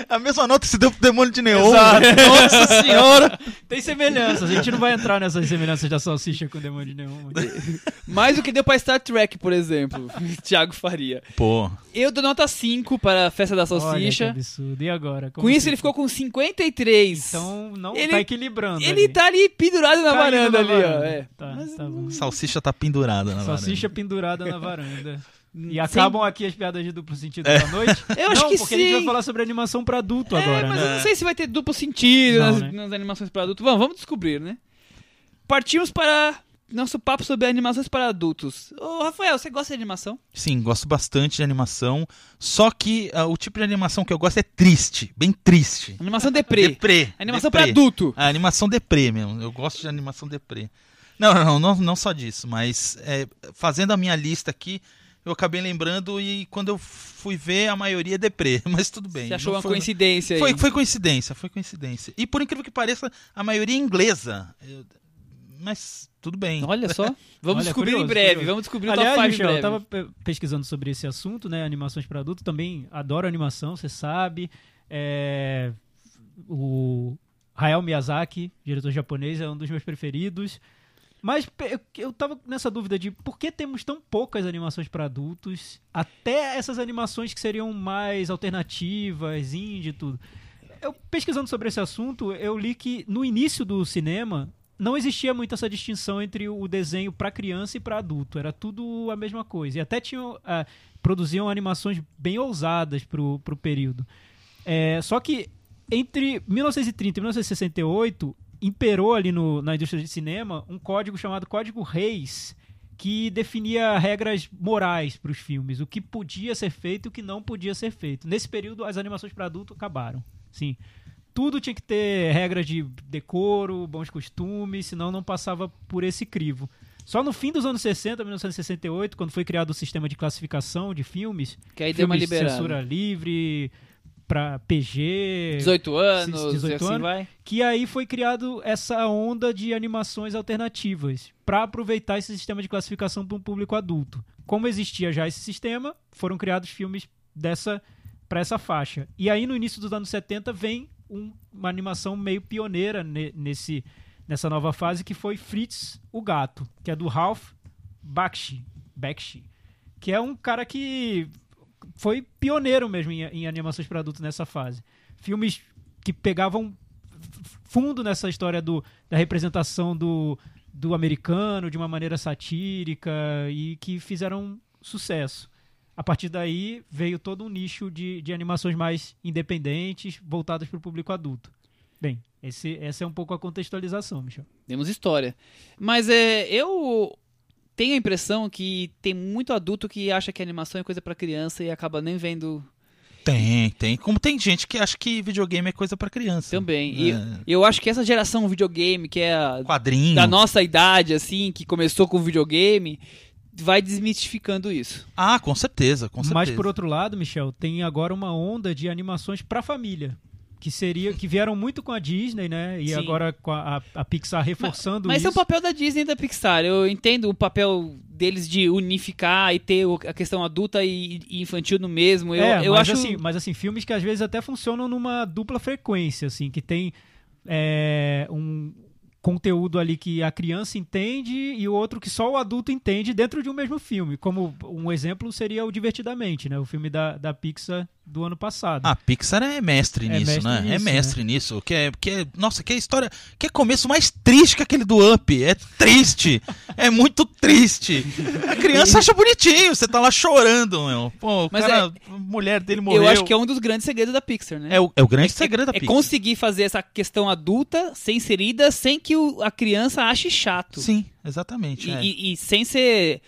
a mesma nota que você deu pro Demônio de Neon. Exato. Nossa senhora! Tem semelhanças, a gente não vai entrar nessas semelhanças da salsicha com o demônio de neon. mas- Mais do que deu pra Star Trek, por exemplo. Thiago faria. Pô, Eu dou nota 5 para a Festa da Olha que Salsicha. absurdo. E agora? Com Como isso, assim? ele ficou com 53. Então não Ele- tá equilibrando. Ele ali. tá ali pendurado na Caindo varanda na ali, ó. varanda. É. Tá, Mas tá bom. Salsicha tá pendurada na Salsicha varanda. pendurada na varanda. E acabam aqui as piadas de duplo sentido da noite? Eu acho não, que porque sim. a gente vai falar sobre animação pra adulto É, agora, mas né? eu não sei se vai ter duplo sentido Não, nas, né? nas animações para adulto. Vamos, vamos descobrir, né? Partimos para nosso papo sobre animações para adultos. Ô, Rafael, você gosta de animação? Sim, gosto bastante de animação. Só que ah, o tipo de animação que eu gosto é triste, bem triste. Animação deprê. Deprê. Animação para adulto. A animação deprê mesmo. Eu gosto de animação deprê. Não, não, não, não só disso, mas é, fazendo a minha lista aqui, eu acabei lembrando e quando eu fui ver, a maioria é deprê, mas tudo bem. Você achou uma foi- coincidência aí? Foi, foi coincidência, foi coincidência. E por incrível que pareça, a maioria é inglesa. Eu- Mas tudo bem. Olha só. Vamos Olha, descobrir curioso, em breve. curioso. Vamos descobrir o Aliás, top 5 Michel, em eu breve. tava pe- pesquisando sobre esse assunto, né? Animações para adulto. Também adoro animação, você sabe. É, O Hayao Miyazaki, diretor japonês, é um dos meus preferidos. Mas eu tava nessa dúvida de por que temos tão poucas animações para adultos, até essas animações que seriam mais alternativas, indie e tudo. Eu pesquisando sobre esse assunto, eu li que no início do cinema não existia muito essa distinção entre o desenho para criança e para adulto, era tudo a mesma coisa. E até tinham ah, produziam animações bem ousadas pro, pro período. É, só que entre 1930 e 1968 imperou ali no- na indústria de cinema um código chamado Código Reis, que definia regras morais para os filmes, o que podia ser feito e o que não podia ser feito. Nesse período, as animações para adulto acabaram. Sim. Tudo tinha que ter regras de decoro, bons costumes, senão não passava por esse crivo. Só no fim dos anos 60, 1968, quando foi criado o sistema de classificação de filmes, Que aí deu uma filmes liberada. censura livre para PG, 18 anos, 18 e assim anos. vai. que aí foi criado essa onda de animações alternativas para aproveitar esse sistema de classificação para um público adulto. Como existia já esse sistema, foram criados filmes dessa para essa faixa. E aí no início dos anos 70 vem um- uma animação meio pioneira ne- nesse nessa nova fase que foi Fritz o gato, que é do Ralph Bakshi, Bakshi, que é um cara que foi pioneiro mesmo em, em animações para adultos nessa fase. Filmes que pegavam fundo nessa história do, da representação do, do americano de uma maneira satírica e que fizeram sucesso. A partir daí veio todo um nicho de, de animações mais independentes, voltadas para o público adulto. Bem, esse, essa é um pouco a contextualização, Michel. Temos história. Mas é, eu tenho a impressão que tem muito adulto que acha que animação é coisa pra criança e acaba nem vendo Tem, tem. Como tem gente que acha que videogame é coisa pra criança. também. E É. eu acho que essa geração videogame, que é a Quadrinho. da nossa idade, assim, que começou com videogame, vai desmistificando isso. Ah, com certeza, com certeza. Mas por outro lado, Michel, tem agora uma onda de animações para família. Que seria que vieram muito com a Disney, né? E Sim. agora com a, a- a Pixar reforçando Mas isso. é o papel da Disney e da Pixar. Eu entendo o papel deles de unificar e ter a questão adulta e, e infantil no mesmo. Eu, é, eu mas acho. assim, mas assim, filmes que às vezes até funcionam numa dupla frequência, assim, que tem é, um conteúdo ali que a criança entende e o outro que só o adulto entende dentro de um mesmo filme. Como um exemplo seria o Divertidamente, né? O filme da, da Pixar do ano passado. A Pixar é mestre É nisso, mestre né? é nisso, mestre nisso. Que é, que é, nossa, que é história. Que é começo mais triste que aquele do Up. É triste. é muito triste. A criança acha bonitinho. Você tá lá chorando, meu. Pô, o Mas cara, a mulher dele morreu. eu acho que é um dos grandes segredos da Pixar, né? É o, é o grande segredo da é Pixar. conseguir fazer essa questão adulta ser inserida sem que o- a criança ache chato. Sim, exatamente. E, é. e- e sem ser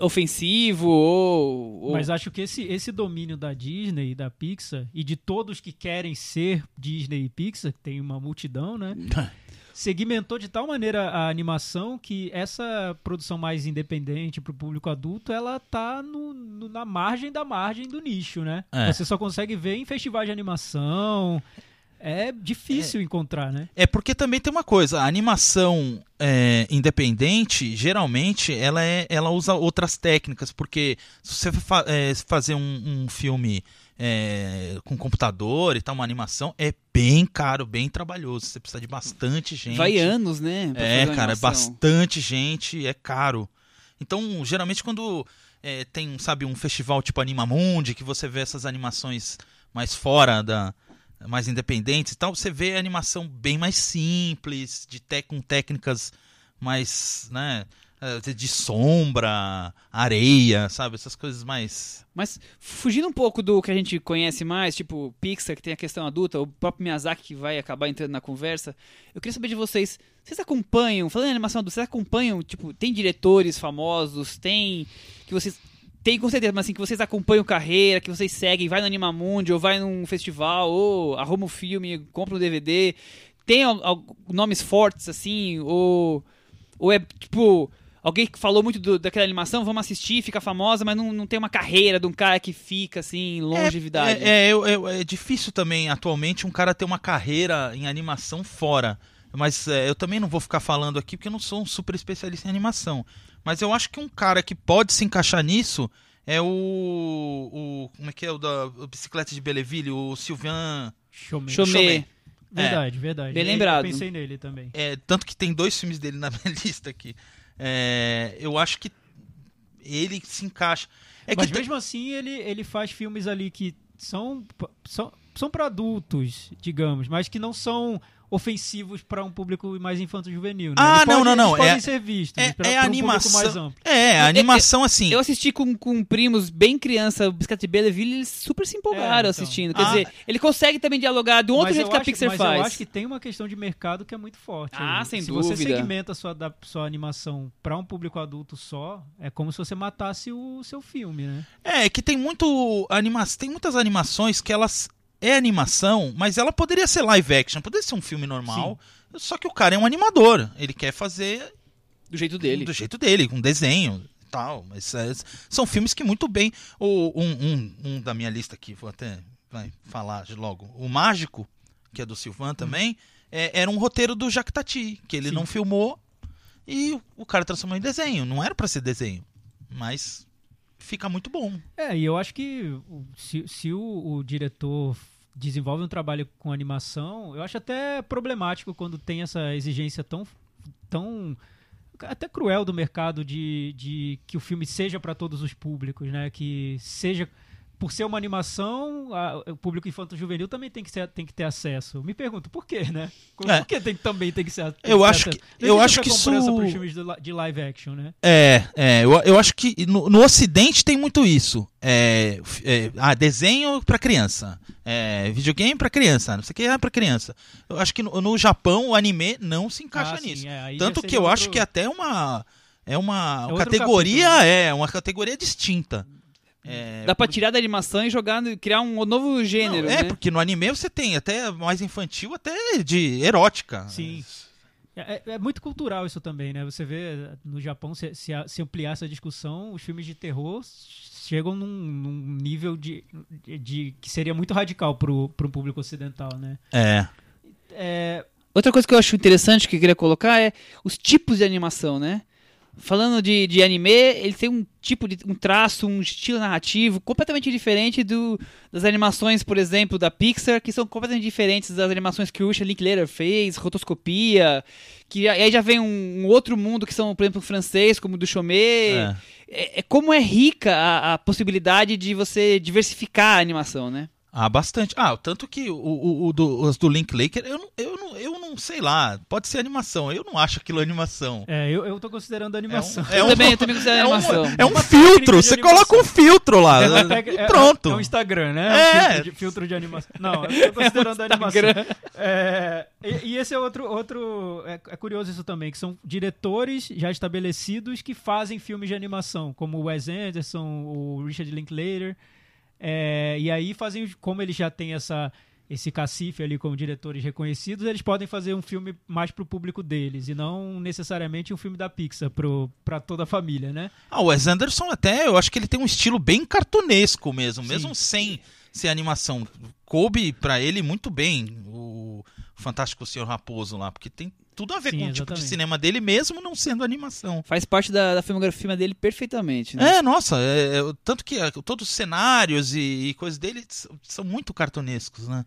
ofensivo ou. ou- Mas acho que esse, esse domínio da Disney e da Pixar, e de todos que querem ser Disney e Pixar, que tem uma multidão, né? segmentou de tal maneira a animação que essa produção mais independente para o público adulto, ela tá no, no- na margem da margem do nicho, né? É. Você só consegue ver em festivais de animação. É difícil encontrar, né? É porque também tem uma coisa, a animação é, independente, geralmente, ela, é, ela usa outras técnicas, porque se você fa- é, fazer um, um filme é, com computador e tal, uma animação, é bem caro, bem trabalhoso. Você precisa de bastante gente. Vai anos, né? pra É, cara, é bastante gente, é caro. Então, geralmente quando é, tem, sabe, um festival tipo Animamundi, que você vê essas animações mais fora da mais independentes e tal, você vê a animação bem mais simples, de te, com técnicas mais, né, eh, de sombra, areia, sabe? Essas coisas mais. Mas fugindo um pouco do que a gente conhece mais, tipo Pixar, que tem a questão adulta, o próprio Miyazaki que vai acabar entrando na conversa, eu queria saber de vocês, vocês acompanham, falando em animação adulta, vocês acompanham, tipo, tem diretores famosos, tem que vocês tem com certeza, mas assim, que vocês acompanham carreira, que vocês seguem, vai no Animamundi, ou vai num festival, ou arruma um filme, compra um DVD. Tem al- nomes fortes, assim, ou, ou é tipo. Alguém que falou muito do- daquela animação, vamos assistir, fica famosa, mas não, não tem uma carreira de um cara que fica assim, longevidade. É, é, eu- eu- é difícil também, atualmente, um cara ter uma carreira em animação fora. Mas é, eu também não vou ficar falando aqui porque eu não sou um super especialista em animação. Mas eu acho que um cara que pode se encaixar nisso é o. o como é que é o da o Bicicleta de Belleville? O Sylvain. Chomé. Chomé. Verdade, verdade. Bem Eu- lembrado. Eu pensei nele também. É, tanto que tem dois filmes dele na minha lista aqui. É, eu acho que ele se encaixa. É Mas tem- mesmo assim, ele, ele faz filmes ali que são, são, são para adultos, digamos, mas que não são ofensivos para um público mais infanto-juvenil. Né? Ah, Eles não, não, não, eles podem é- ser vistos é, pra- é pra um animação. público mais amplo. É, a animação assim. Eu assisti com, com primos bem criança, o de Belleville, eles super se empolgaram É, então. assistindo. Quer Ah. dizer, ele consegue também dialogar do outro jeito que a acho- Pixar mas faz. eu acho que tem uma questão de mercado que é muito forte. Ah, aí. sem se você dúvida. segmenta a sua, da, sua animação para um público adulto só, é como se você matasse o seu filme, né? É, é que tem muito anima tem muitas animações que elas é animação, mas ela poderia ser live action, poderia ser um filme normal. Só que o cara é um animador, ele quer fazer Do jeito dele. do jeito dele, com desenho e tal. Mas é, são filmes que muito bem. O, um, um, um da minha lista aqui, vou até vai falar logo. O Mágico, que é do Silvan também, é- era um roteiro do Jacques Tati, que ele Sim. não filmou e o, o cara transformou em desenho. Não era pra ser desenho, mas fica muito bom. É, e eu acho que se, se o, o diretor desenvolve um trabalho com animação, eu acho até problemático quando tem essa exigência tão, tão até cruel do mercado de, de que o filme seja para todos os públicos, né? Que seja por ser uma animação, a- o público infanto-juvenil também tem que, ser, tem que ter acesso. Me pergunto, por quê, né? Por É. que tem, também tem que ser tem Eu ter acho acesso? que- eu acho que isso- pros filmes de, li- de live action, né? É, é eu, eu acho que no, no Ocidente tem muito isso. É, é, ah, desenho pra criança. É, videogame pra criança. Não sei o que é pra criança. Eu acho que no, no Japão o anime não se encaixa Ah, sim, nisso. é, aí já Tanto que eu acho outro- que até uma. É uma É categoria. capítulo, É, uma categoria distinta. É, Dá pra por- tirar da animação e jogar, criar um novo gênero, não, é, né? porque no anime você tem até mais infantil, até de erótica. Sim. É, é- é muito cultural isso também, né? Você vê no Japão, se, se, se ampliar essa discussão, os filmes de terror chegam num, num nível de, de, de- que seria muito radical pro, pro público ocidental, né? É. É, Outra coisa que eu acho interessante que eu queria colocar é os tipos de animação, né? Falando de, de anime, ele tem um tipo de um traço, um estilo narrativo completamente diferente do, das animações, por exemplo, da Pixar, que são completamente diferentes das animações que o Richard Linklater fez, Rotoscopia, que já- aí já vem um, um outro mundo que são, por exemplo, francês, como o do Chomet. É. É, é como é rica a, a possibilidade de você diversificar a animação, né? Ah, bastante. Ah, tanto que o, o, o do, os do Linklater, eu não, eu, não, eu não sei lá, pode ser animação. Eu não acho aquilo animação. é, eu, eu tô considerando a animação. É Eu um, também, eu também considero é um, animação. é um Uma técnica filtro, você coloca um filtro lá É, pega- e é- pronto. É, o Instagram, né? É. Um filtro, de, filtro de animação. Não, eu tô considerando animação. É, e, e esse é outro. outro é, é curioso isso também, que são diretores já estabelecidos que fazem filmes de animação, como o Wes Anderson, o Richard Linklater. É, e aí fazem, como eles já têm essa, esse cacife ali como diretores reconhecidos, eles podem fazer um filme mais pro público deles, e não necessariamente um filme da Pixar pro, pra toda a família, né? Ah, o Wes Anderson até, eu acho que ele tem um estilo bem cartunesco mesmo, Sim. mesmo sem ser animação. Coube pra ele muito bem o Fantástico Senhor Raposo lá, porque tem tudo a ver Sim, com o tipo de cinema dele, mesmo não sendo animação. Faz parte da, da filmografia dele perfeitamente, né? É, nossa, é, é, tanto que é, todos os cenários e, e coisas dele são muito cartunescos, né?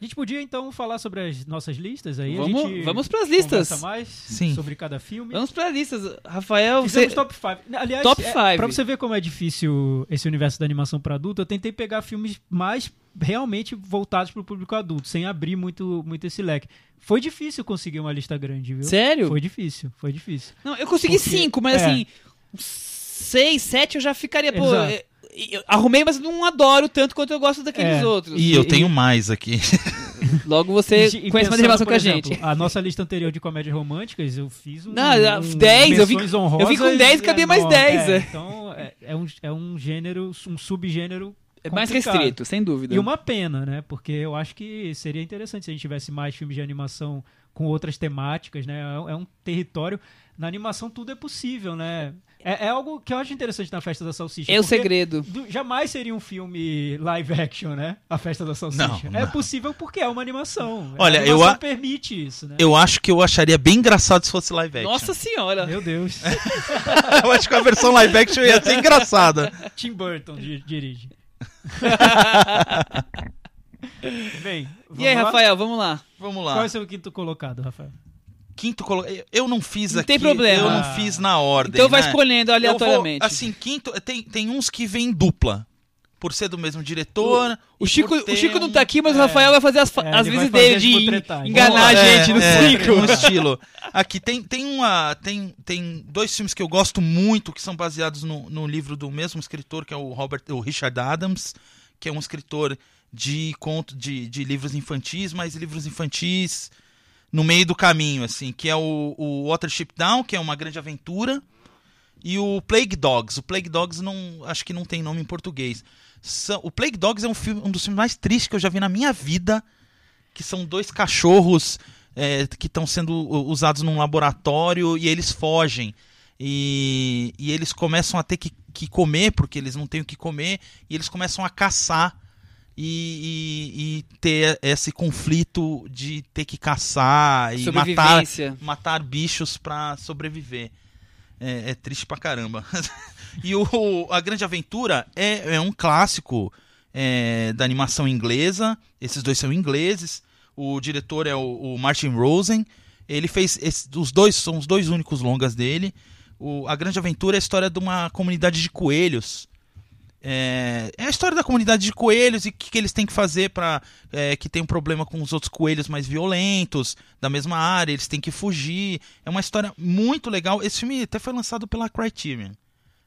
A gente podia então falar sobre as nossas listas aí. a Vamos, gente vamos pras listas. conversa mais Sim. sobre cada filme. Vamos pras listas. Rafael, você... Fizemos top 5. Aliás, Top é, pra você ver como é difícil esse universo da animação para adulto, eu tentei pegar filmes mais realmente voltados pro público adulto, sem abrir muito, muito esse leque. Foi difícil conseguir uma lista grande, viu? Sério? Foi difícil, foi difícil. Não, eu consegui Porque- cinco, mas é. assim, seis, sete eu já ficaria, pô. Eu- eu arrumei, mas não adoro tanto quanto eu gosto daqueles É. outros. E eu E- tenho mais aqui. Logo você E- e conhece mais pensando, animação por que a exemplo, gente. A nossa lista anterior de comédias românticas, eu fiz um. Não, um 10, eu vim- eu vim com honrosas 10, cadê mais enorme. 10, É, é? então, é, é um, é um gênero, um subgênero. É mais restrito, sem dúvida. E uma pena, né? Porque eu acho que seria interessante se a gente tivesse mais filmes de animação com outras temáticas, né? É, um- é território. Na animação tudo é possível, né? É, é algo que eu acho interessante na Festa da Salsicha. É o segredo. do- jamais seria um filme live action, né? A Festa da Salsicha. Não, É não. possível porque é uma animação. Olha, a eu animação a- permite isso, né? Eu acho que eu acharia bem engraçado se fosse live action. Nossa senhora. Meu Deus. eu acho que a versão live action ia ser engraçada. Tim Burton di- dirige. Bem, E aí, vamos lá? Rafael, vamos lá. Vamos Qual é lá. o seu quinto colocado, Rafael? Quinto colo... Eu não fiz Não aqui. tem problema. Eu não fiz na ordem. Então vai né? escolhendo Eu aleatoriamente. vou, assim, quinto. Tem, tem uns que vêm dupla. Por ser do mesmo diretor. O e Chico, ter o Chico não tá aqui, mas o é. Rafael vai fazer as, É, as vezes dele de enganar a É, gente no é, cinco. Um estilo. Aqui tem, tem uma. Tem, tem dois filmes que eu gosto muito, que são baseados no, no livro do mesmo escritor, que é o Robert, o Richard Adams, que é um escritor de conto de, de livros infantis, mas livros infantis no meio do caminho, assim, que é o, o Watership Down, que é uma grande aventura, e o Plague Dogs. O Plague Dogs não, acho que não tem nome em português. São- o Plague Dogs é um, filme, um dos filmes mais tristes que eu já vi na minha vida, que são dois cachorros é, que estão sendo usados num laboratório e eles fogem. E, e eles começam a ter que, que comer, porque eles não têm o que comer, e eles começam a caçar e, e- e ter esse conflito de ter que caçar e matar, matar bichos pra sobreviver. É, é triste pra caramba. e o, A Grande Aventura é, é um clássico é, da animação inglesa. Esses dois são ingleses. O diretor é o, o Martin Rosen. Ele fez. esse- os dois são os dois únicos longas dele. O, a Grande Aventura é a história de uma comunidade de coelhos. É, é a história da comunidade de coelhos e o que, que eles têm que fazer para que tem um problema com os outros coelhos mais violentos da mesma área, eles têm que fugir. É uma história muito legal. Esse filme até foi lançado pela Criterion.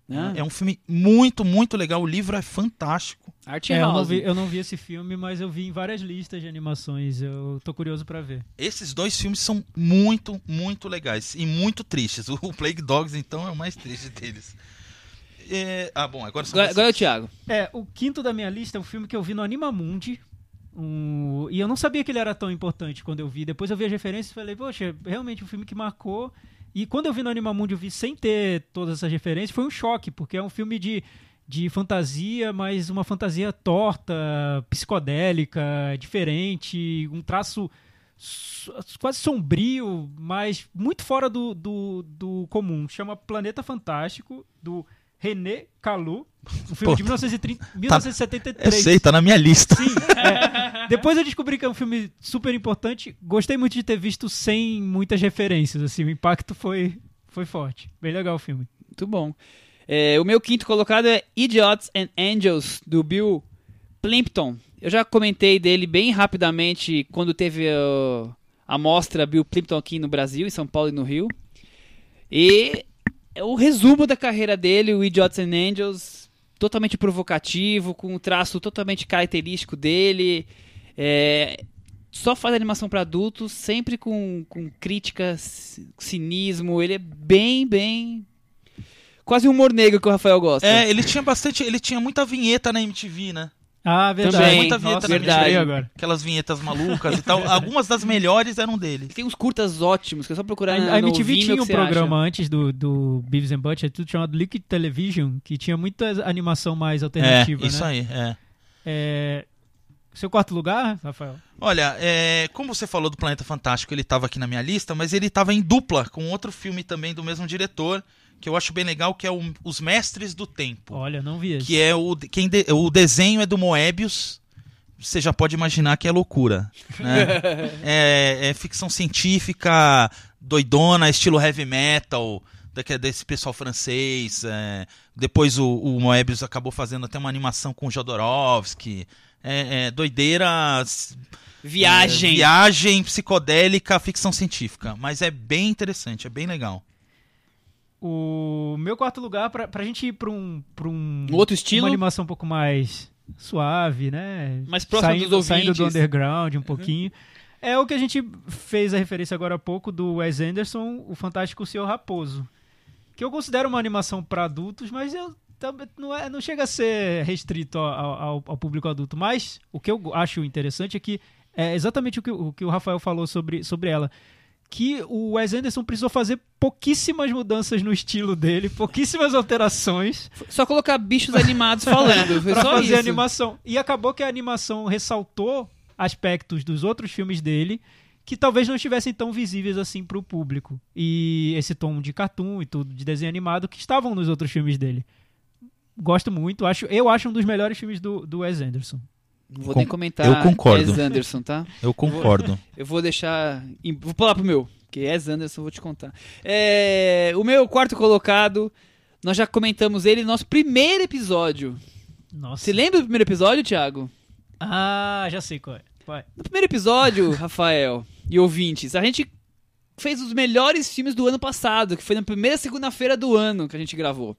Ah, É um filme muito, muito legal. O livro é fantástico. Art É, eu, não vi, eu não vi esse filme, mas eu vi em várias listas de animações. Eu tô curioso pra ver. Esses dois filmes são muito, muito legais e muito tristes. O Plague Dogs, então, é o mais triste deles. É, Ah, bom, agora são Agora, agora é o. Thiago. É, o quinto da minha lista é um filme que eu vi no Animamundi. Um, e eu não sabia que ele era tão importante quando eu vi. Depois eu vi as referências e falei, poxa, realmente um filme que marcou. E quando eu vi no Animamundi, eu vi sem ter todas essas referências, foi um choque, porque é um filme de, de fantasia, mas uma fantasia torta, psicodélica, diferente, um traço quase sombrio, mas muito fora do, do, do comum. Chama Planeta Fantástico, do René Calu, um filme Pô, de 1930, Eu 1973. sei, tá na minha lista. Sim, é. Depois eu descobri que é um filme super importante. Gostei muito de ter visto sem muitas referências, assim, o impacto foi, foi forte. Bem legal o filme. Muito bom. É, o meu quinto colocado é Idiots and Angels, do Bill Plimpton. Eu já comentei dele bem rapidamente quando teve uh, a mostra Bill Plimpton aqui no Brasil, em São Paulo e no Rio. E é o resumo da carreira dele, o Idiots and Angels, totalmente provocativo, com um traço totalmente característico dele. É, só faz animação para adultos, sempre com, com crítica, cinismo. Ele é bem, bem. Quase um humor negro que o Rafael gosta. É, ele tinha bastante. Ele tinha muita vinheta na MTV, né? Ah, verdade. Também, muita vinheta Nossa, na verdade. agora. Aquelas vinhetas malucas e tal. Algumas das melhores eram dele. Tem uns curtas ótimos, que é só procurar A, a no MTV Vimeo tinha um programa antes do, do Beavis and Butthead, tudo chamado Liquid Television, que tinha muita animação mais É, alternativa, isso né? aí, é. É, Seu quarto lugar, Rafael? Olha, é, como você falou do Planeta Fantástico, ele estava aqui na minha lista, mas ele estava em dupla com outro filme também do mesmo diretor, que eu acho bem legal, que é o- Os Mestres do Tempo. Olha, não vi esse. Que é o, quem de- o desenho é do Moebius, você já pode imaginar que é loucura. Né? é, é ficção científica doidona, estilo heavy metal, daque- desse pessoal francês. é. Depois o, o Moebius acabou fazendo até uma animação com o Jodorowsky. É, é doideira. Viagem. é, viagem psicodélica, ficção científica. Mas é bem interessante, é bem legal. O meu quarto lugar, pra, pra gente ir pra um, pra um. Outro estilo? Uma animação um pouco mais suave, né? Mais próximo saindo, dos Saindo do underground um pouquinho. É o que a gente fez a referência agora há pouco do Wes Anderson, o Fantástico Senhor Raposo. Que eu considero uma animação pra adultos, mas eu também não, é, não chega a ser restrito ao, ao- ao público adulto. Mas o que eu acho interessante é que é exatamente o que, o que o Rafael falou sobre, sobre ela. Que o Wes Anderson precisou fazer pouquíssimas mudanças no estilo dele, pouquíssimas alterações Só colocar bichos animados falando. Pra só fazer isso. animação. E acabou que a animação ressaltou aspectos dos outros filmes dele que talvez não estivessem tão visíveis assim pro público. E esse tom de cartoon e tudo, de desenho animado, que estavam nos outros filmes dele. Gosto muito, acho, eu acho um dos melhores filmes do, do Wes Anderson. Não vou nem comentar. eu concordo. Wes Anderson, tá? Eu concordo. Eu vou deixar. Vou pular pro meu, que é Anderson, vou te contar. É, o meu quarto colocado, nós já comentamos ele no nosso primeiro episódio. Nossa. Você lembra do primeiro episódio, Thiago? Ah, já sei qual é. Vai. No primeiro episódio, Rafael e ouvintes, a gente fez os melhores filmes do ano passado, que foi na primeira segunda-feira do ano que a gente gravou.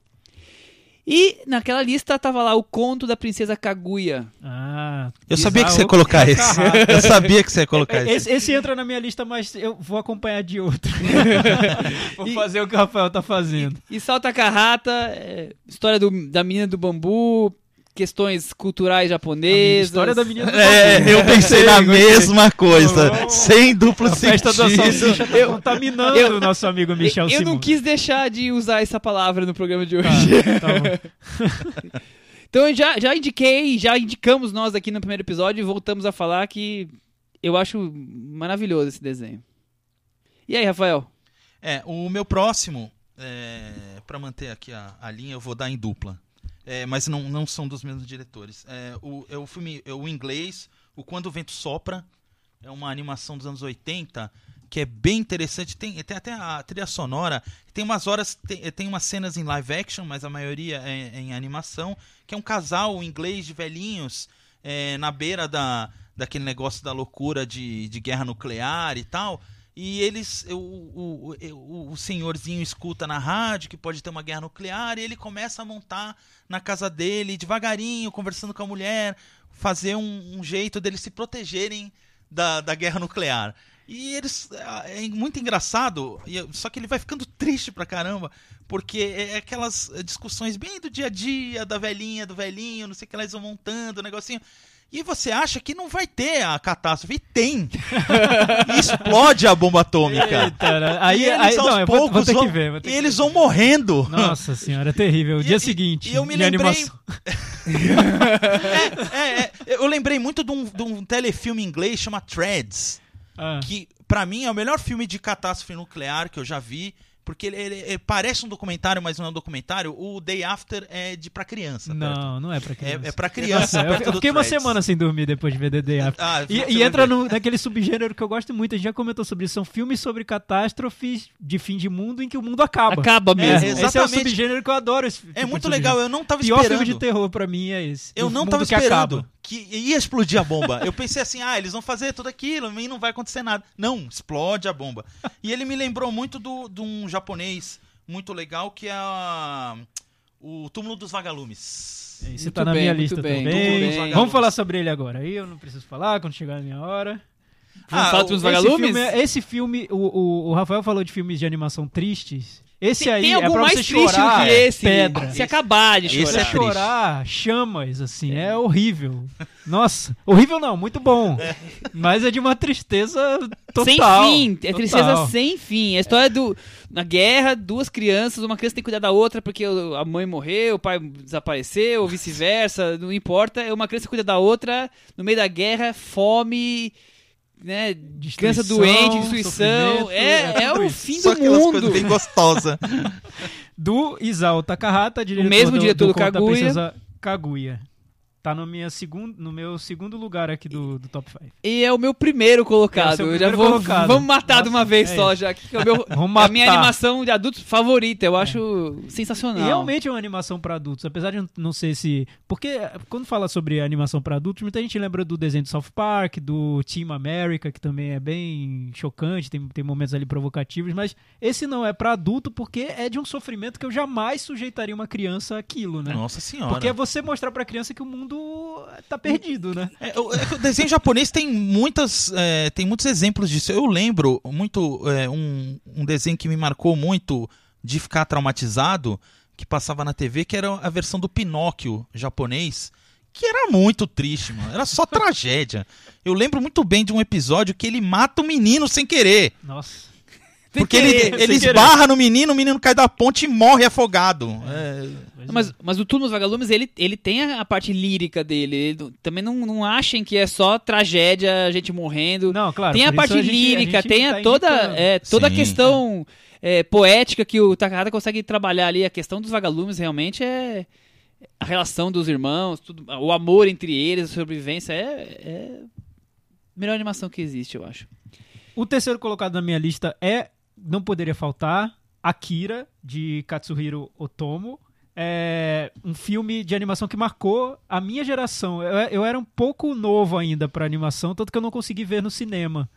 E naquela lista tava lá o conto da princesa Kaguya. Ah, Eu sabia que você ia colocar esse. Eu sabia que você ia colocar esse. Esse, esse entra na minha lista, mas eu vou acompanhar de outro. vou fazer o que o Rafael tá fazendo. E Salta Carrata, é, história do- da menina do bambu, questões culturais japonesas. História da menina do É, eu pensei na mesma coisa, sem duplo A festa da sentido. salsicha tá contaminando eu- o nosso amigo Michel eu, eu não quis deixar de usar essa palavra no programa de hoje. Tá, tá bom. Então eu já, já indiquei, já indicamos nós aqui no primeiro episódio e voltamos a falar que eu acho maravilhoso esse desenho. E aí, Rafael? É, o meu próximo, é, para manter aqui a, a linha, eu vou dar em dupla. É, mas não, não são dos mesmos diretores. É, o, é o filme, é o inglês, o Quando o Vento Sopra, é uma animação dos anos 80 que é bem interessante. Tem, tem até a trilha sonora. Tem umas horas, tem, tem umas cenas em live action, mas a maioria é, é em animação. Que é um casal inglês de velhinhos é, na beira da, daquele negócio da loucura de, de guerra nuclear e tal. E eles, o, o, o, o senhorzinho escuta na rádio que pode ter uma guerra nuclear e ele começa a montar na casa dele, devagarinho, conversando com a mulher, fazer um, um jeito deles se protegerem da, da guerra nuclear. E eles. É muito engraçado, só que ele vai ficando triste pra caramba, porque é aquelas discussões bem do dia a dia, da velhinha, do velhinho, não sei o que elas vão montando, o negocinho. E você acha que não vai ter a catástrofe? E tem! E explode a bomba atômica. Eita, né? aí, e eles aí, aos não, vou, vou poucos ter vão, ver. Vou e eles vão morrendo. Nossa senhora, é terrível. O E- dia e- seguinte. e eu me lembrei-. É, é, é, eu lembrei muito de um, de um telefilme inglês chama Threads, Ah, que pra mim é o melhor filme de catástrofe nuclear que eu já vi, porque ele, ele- ele parece um documentário, mas não é um documentário. O Day After é de pra criança. perto. não, não é pra criança. É, é pra criança. Eu, perto eu do fiquei uma Threads. semana sem dormir depois de ver The Day After. Ah, E, e entra no, naquele subgênero que eu gosto muito, a gente já comentou sobre isso. São filmes sobre catástrofes de fim de mundo em que o mundo acaba. Acaba É, mesmo. esse é o exatamente. subgênero que eu adoro. Esse tipo É de muito legal, eu não tava O pior esperando. filme de terror pra mim é esse. Eu não tava que esperando acaba. que ia explodir a bomba. Eu pensei assim, ah, eles vão fazer tudo aquilo e não vai acontecer nada. Não, explode a bomba. E ele me lembrou muito do- de um japonês muito legal que é a- o Túmulo dos Vagalumes. Esse Muito tá na bem, minha lista bem, também. Vamos falar sobre ele agora. Aí eu não preciso falar quando chegar a minha hora. Vamos Ah, falar o- dos Esse vagalumes? filme, é- esse filme, o, o, o Rafael falou de filmes de animação tristes. Esse Tem, aí tem é pra mais você triste chorar do que esse? pedra. Se acabar de Esse chorar. Você é chorar chamas, assim, é horrível. Nossa, horrível não, muito bom. Mas é de uma tristeza total. sem fim, é total. tristeza sem fim. É a história do. Na guerra, duas crianças, uma criança tem que cuidar da outra porque a mãe morreu, o pai desapareceu, ou vice-versa, não importa. É uma criança cuida da outra, no meio da guerra, fome, né? Criança doente, destruição. É, é é o fim Só do mundo. bem gostosas. Do Isao Takahata, diretor mesmo do, diretor do da Kaguya. Princesa Kaguya. Tá no, minha segun, no meu segundo lugar aqui do, do top 5. E é o meu primeiro colocado. É o seu Eu já primeiro vou, colocado. vamos matar de Nossa, uma vez é só isso. já. Que é o meu, Vamos a minha animação de adultos favorita. Eu acho sensacional. E realmente é uma animação pra adultos, apesar de eu não sei se. Porque eh, quando fala sobre animação pra adultos, muita gente lembra do desenho de South Park, do Team America, que também é bem chocante, tem, tem momentos ali provocativos, mas esse não é pra adulto porque é de um sofrimento que eu jamais sujeitaria uma criança àquilo, né? Nossa senhora. Porque é você mostrar pra criança que o mundo tá perdido, né? É, o, é o desenho japonês tem muitas é, tem muitos exemplos disso. Eu lembro muito é, um, um desenho que me marcou muito de ficar traumatizado que passava na TV, que era a versão do Pinóquio japonês, que era muito triste, mano. Era só tragédia. Eu lembro muito bem de um episódio que ele mata o menino sem querer. Nossa. Porque ele, querer, ele querer. esbarra no menino, o menino cai da ponte e morre afogado. É, Mas, mas o Turno dos Vagalumes, ele, ele tem a, a parte lírica dele. Ele também não, não achem que é só tragédia, gente morrendo. Não, claro. tem a parte isso gente- lírica, gente tem a tá toda, é, toda a Sim, questão é, poética que o Takahata consegue trabalhar ali. A questão dos vagalumes realmente é a relação dos irmãos, tudo, o amor entre eles, a sobrevivência. É, é a melhor animação que existe, eu acho. O terceiro colocado na minha lista é, não poderia faltar, Akira, de Katsuhiro Otomo. É um filme de animação que marcou a minha geração. Eu, eu era um pouco novo ainda para animação, tanto que eu não consegui ver no cinema.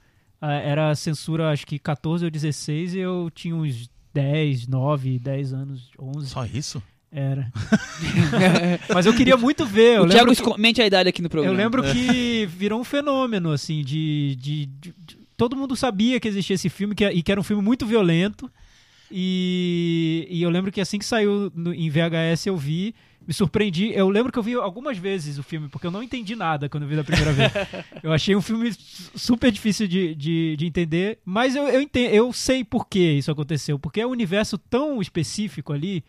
Ah, Era censura, acho que 14 ou 16, e eu tinha uns 10, 9, 10 anos, 11. só isso? Era. Mas eu queria muito ver. Eu o Thiago que- comente a idade aqui no programa. eu lembro que virou um fenômeno, assim, de, de- de- de- Todo mundo sabia que existia esse filme que, e que era um filme muito violento. E, e eu lembro que assim que saiu no- em VHS eu vi, me surpreendi. Eu lembro que eu vi algumas vezes o filme, porque eu não entendi nada quando eu vi da primeira vez. Eu achei um filme su- super difícil de, de, de entender, mas eu, eu, entendo, eu sei por que isso aconteceu. Porque é um universo tão específico ali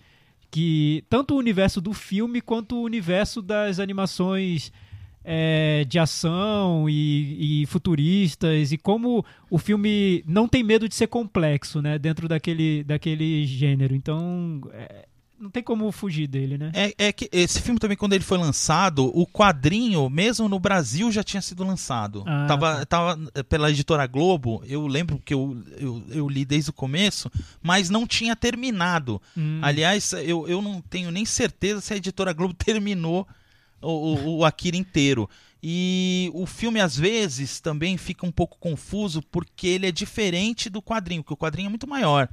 que tanto o universo do filme quanto o universo das animações é, de ação e, e futuristas e como o filme não tem medo de ser complexo, né, dentro daquele, daquele gênero. Então, é, não tem como fugir dele, né? É, é que esse filme também, quando ele foi lançado, o quadrinho, mesmo no Brasil, já tinha sido lançado. Ah, tava, tava eh, pela editora Globo, eu lembro que eu, eu, eu li desde o começo, mas não tinha terminado. Hum. Aliás, eu, eu não tenho nem certeza se a editora Globo terminou o, o, o Akira inteiro. E o filme, às vezes, também fica um pouco confuso porque ele é diferente do quadrinho, porque o quadrinho é muito maior.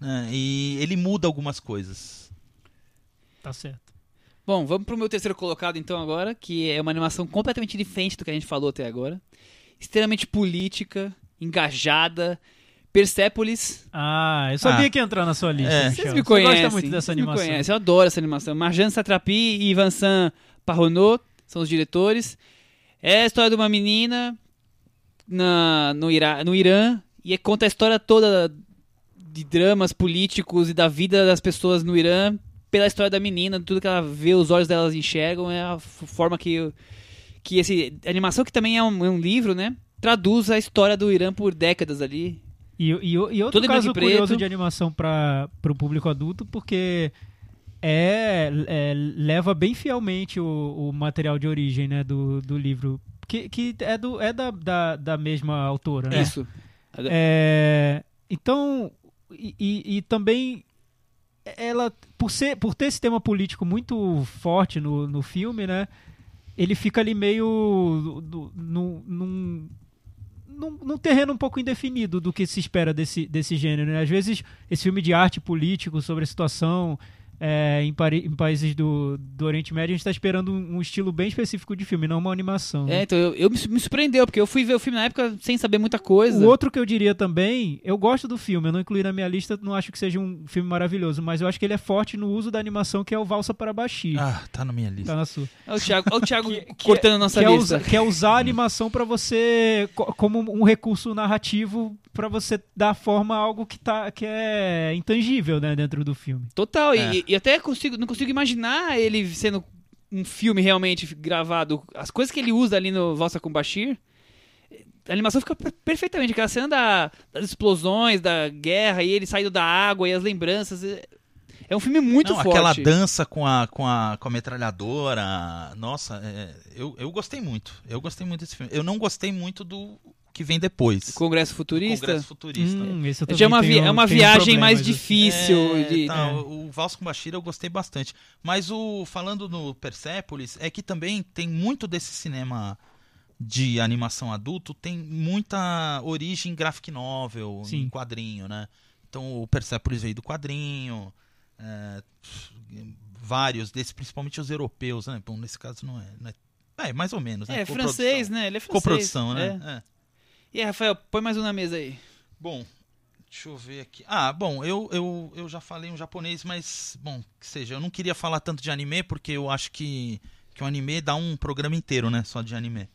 né? E ele muda algumas coisas. Tá certo. Bom, vamos pro meu terceiro colocado então agora, que é uma animação completamente diferente do que a gente falou até agora. Extremamente política, engajada. Persepolis. Ah, eu sabia Ah. que ia entrar na sua lista. É. Vocês me conhecem. Você gosta muito dessa vocês me animação. conhecem, Eu adoro essa animação. Marjan Satrapi e Vincent Parronot são os diretores. É a história de uma menina na, no, Ira, no Irã e conta a história toda de dramas políticos e da vida das pessoas no Irã pela história da menina, tudo que ela vê, os olhos delas enxergam, é a forma que, que esse a animação que também é um, é um livro, né? Traduz a história do Irã por décadas ali. E, e, e outro Tudo em caso curioso de animação para o público adulto, porque é, é, leva bem fielmente o, o material de origem né, do, do livro, que, que é, do, é da, da, da mesma autora. Né? Isso. É, então, e, e- e também ela, por, ser, por ter esse tema político muito forte no, no filme, né? Ele fica ali meio do- num, num, num, num terreno um pouco indefinido do que se espera desse, desse gênero. Né? Às vezes, esse filme de arte político sobre a situação é, em, pari- em países do, do Oriente Médio, a gente está esperando um, um estilo bem específico de filme, não uma animação. né? É, então eu, eu me, me surpreendeu, porque eu fui ver o filme na época sem saber muita coisa. O outro que eu diria também, eu gosto do filme, eu não incluí na minha lista, não acho que seja um filme maravilhoso, mas eu acho que ele é forte no uso da animação, que é o Valsa para Baixi. Ah, tá na minha lista. Tá na sua. Olha o Thiago, olha o Thiago Que- que cortando a nossa que é, lista. usa- que é usar a animação para você co- como um recurso narrativo para você dar forma a algo que tá que é intangível, né, dentro do filme. Total, É. e, e até consigo, não consigo imaginar ele sendo um filme realmente gravado. As coisas que ele usa ali no Valsa com Bashir, a animação fica per- perfeitamente. Aquela cena da- das explosões, da guerra, e ele saindo da água, e as lembranças. é- É um filme muito Não, forte. aquela dança com a, com a, com a metralhadora. Nossa, é, eu, eu gostei muito. Eu gostei muito desse filme. Eu não gostei muito do que vem depois. Congresso Futurista. Congresso Futurista. Hum, esse eu Já é uma, vi- é uma viagem mais assim. difícil. É, de- tá, é. O Valsa com Bashir eu gostei bastante. Mas o falando no Persepolis, é que também tem muito desse cinema de animação adulto, tem muita origem em graphic novel, Sim. em quadrinho, né? Então o Persepolis veio do quadrinho, é, vários desses, principalmente os europeus, né? Bom, nesse caso não é, não é, é mais ou menos, né? É, francês, né? Ele é francês. Coprodução, né? É. É. E aí, Rafael, põe mais um na mesa aí. Bom, deixa eu ver aqui. Ah, bom, eu, eu, eu já falei um japonês, mas, bom, que seja, eu não queria falar tanto de anime, porque eu acho que, que o anime dá um programa inteiro, né? Só de anime.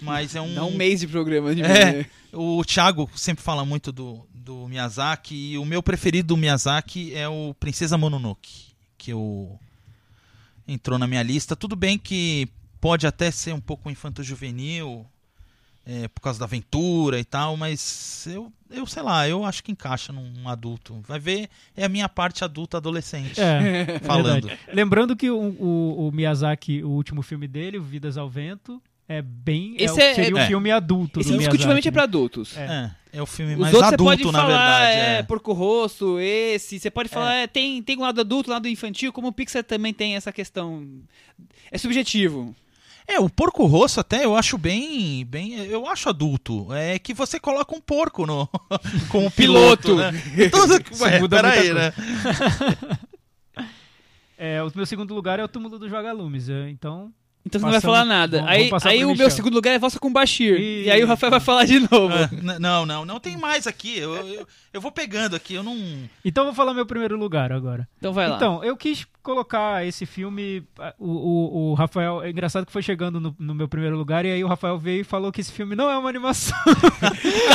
Mas é um. Dá um mês de programa de É. O Thiago sempre fala muito do, do Miyazaki, e o meu preferido do Miyazaki é o Princesa Mononoke, que eu entrou na minha lista. Tudo bem que pode até ser um pouco infanto-juvenil, é, por causa da aventura e tal, mas eu, eu sei lá, eu acho que encaixa num adulto. Vai ver, é a minha parte adulta adolescente. É, Falando. verdade. Lembrando que o, o- o Miyazaki, o último filme dele, o Vidas ao Vento, é bem. é Esse é- seria um é. filme adulto. Esse indiscutivelmente é pra adultos. É. É, é o filme Os mais adulto, você pode na falar, verdade. é, é. Porco Rosso, esse. Você pode falar, é, tem, tem um lado adulto, um lado infantil, como o Pixar também tem essa questão. É subjetivo. É, o porco rosso até eu acho bem, bem, eu acho adulto. É que você coloca um porco no como piloto, Piloto. né? Então, Isso ué, muda peraí, né? É, o meu segundo lugar é o túmulo dos vagalumes. é, Então, Então você não vai Passamos- falar nada. vamos- aí vamos aí o Michel. meu segundo lugar é Valsa com Bashir. E- E aí o Rafael vai falar de novo. Ah, não, não, não tem mais aqui. Eu, eu, eu vou pegando aqui, eu não. então eu vou falar meu primeiro lugar agora. Então vai lá. Então, eu quis colocar esse filme. O, o, o Rafael. É engraçado que foi chegando no, no meu primeiro lugar, e aí o Rafael veio e falou que esse filme não é uma animação.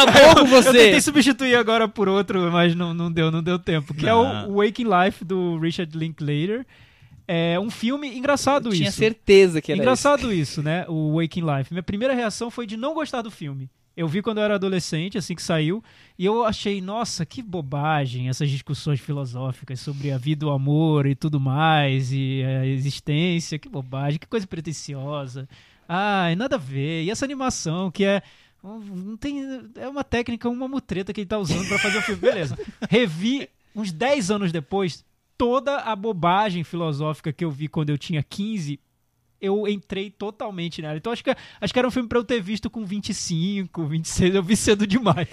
Acabou com Eu tentei você. substituir agora por outro, mas não, não deu, não deu tempo. Que é o Waking Life do Richard Linklater. É um filme engraçado Tinha isso. certeza que era Engraçado isso, né? O Waking Life. Minha primeira reação foi de não gostar do filme. Eu vi quando eu era adolescente, assim que saiu, e eu achei, nossa, que bobagem essas discussões filosóficas sobre a vida, o amor e tudo mais, e a existência, que bobagem, que coisa pretensiosa. Ai, nada a ver. E essa animação que é. Não tem. É uma técnica, uma mutreta que ele tá usando pra fazer o filme. Beleza. Revi uns 10 anos depois, toda a bobagem filosófica que eu vi quando eu tinha 15 eu entrei totalmente nela. Então acho que, acho que era um filme pra eu ter visto com 25, 26, eu vi cedo demais.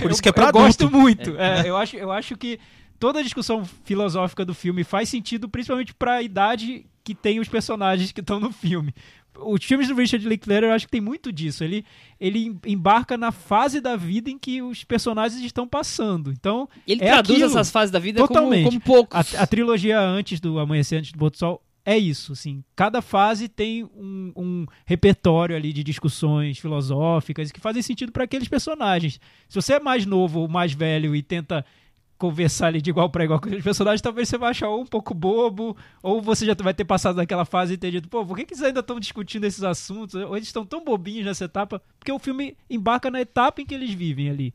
Por isso Eu- que é pra Eu gosto adulto. muito. É, eu, acho, eu acho que toda a discussão filosófica do filme faz sentido, principalmente pra idade que tem os personagens que estão no filme. Os filmes do Richard Linklater, eu acho que tem muito disso. Ele, ele embarca na fase da vida em que os personagens estão passando. Então, Ele É traduz aquilo. essas fases da vida como, Totalmente. como poucos. a, a trilogia antes do Amanhecer, antes do do Sol, é isso, assim. Cada fase tem um, um repertório ali de discussões filosóficas que fazem sentido para aqueles personagens. Se você é mais novo ou mais velho e tenta conversar ali de igual para igual com aqueles personagens, talvez você vai achar ou um pouco bobo, ou você já vai ter passado daquela fase e entendido, pô, por que, que eles ainda estão discutindo esses assuntos? Ou eles estão tão bobinhos nessa etapa? Porque o filme embarca na etapa em que eles vivem ali.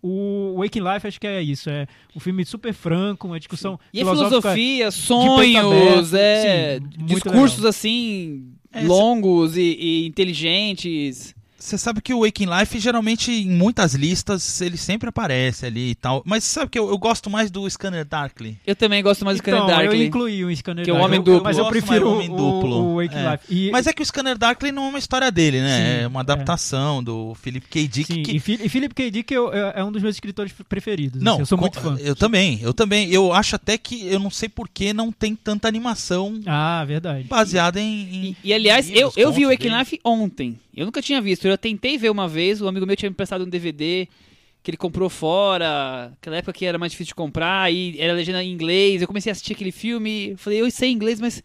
O Waking Life acho que é isso, é um filme super franco, uma discussão E filosófica filosofia, sonhos, é, Sim, discursos legal. assim, É, longos e, e inteligentes. Você sabe que o Waking Life, geralmente, em muitas listas, ele sempre aparece ali e tal. Mas sabe que eu, eu gosto mais do Scanner Darkly. Eu também gosto mais do Scanner então, eu Darkly. incluí o Scanner Que é o Darkly, Homem eu- Duplo. mas eu prefiro do Homem o, Duplo. o Waking É. Life. E, Mas é que o Scanner Darkly não é uma história dele, né? Sim, é uma adaptação do Philip K. Dick. sim, que... e, Phil- e Philip K. Dick eu- eu- é um dos meus escritores preferidos. Não, assim, eu sou com- muito fã. Eu também, eu também. Eu acho até que eu não sei por que não tem tanta animação Ah, verdade. baseada em. em- E, e, aliás, eu, eu vi o Waking. Life ontem. Eu nunca tinha visto. Eu tentei ver uma vez, o amigo meu tinha me prestado um DVD que ele comprou fora, aquela época que era mais difícil de comprar, e era legenda em inglês. Eu comecei a assistir aquele filme, eu falei, eu sei inglês, mas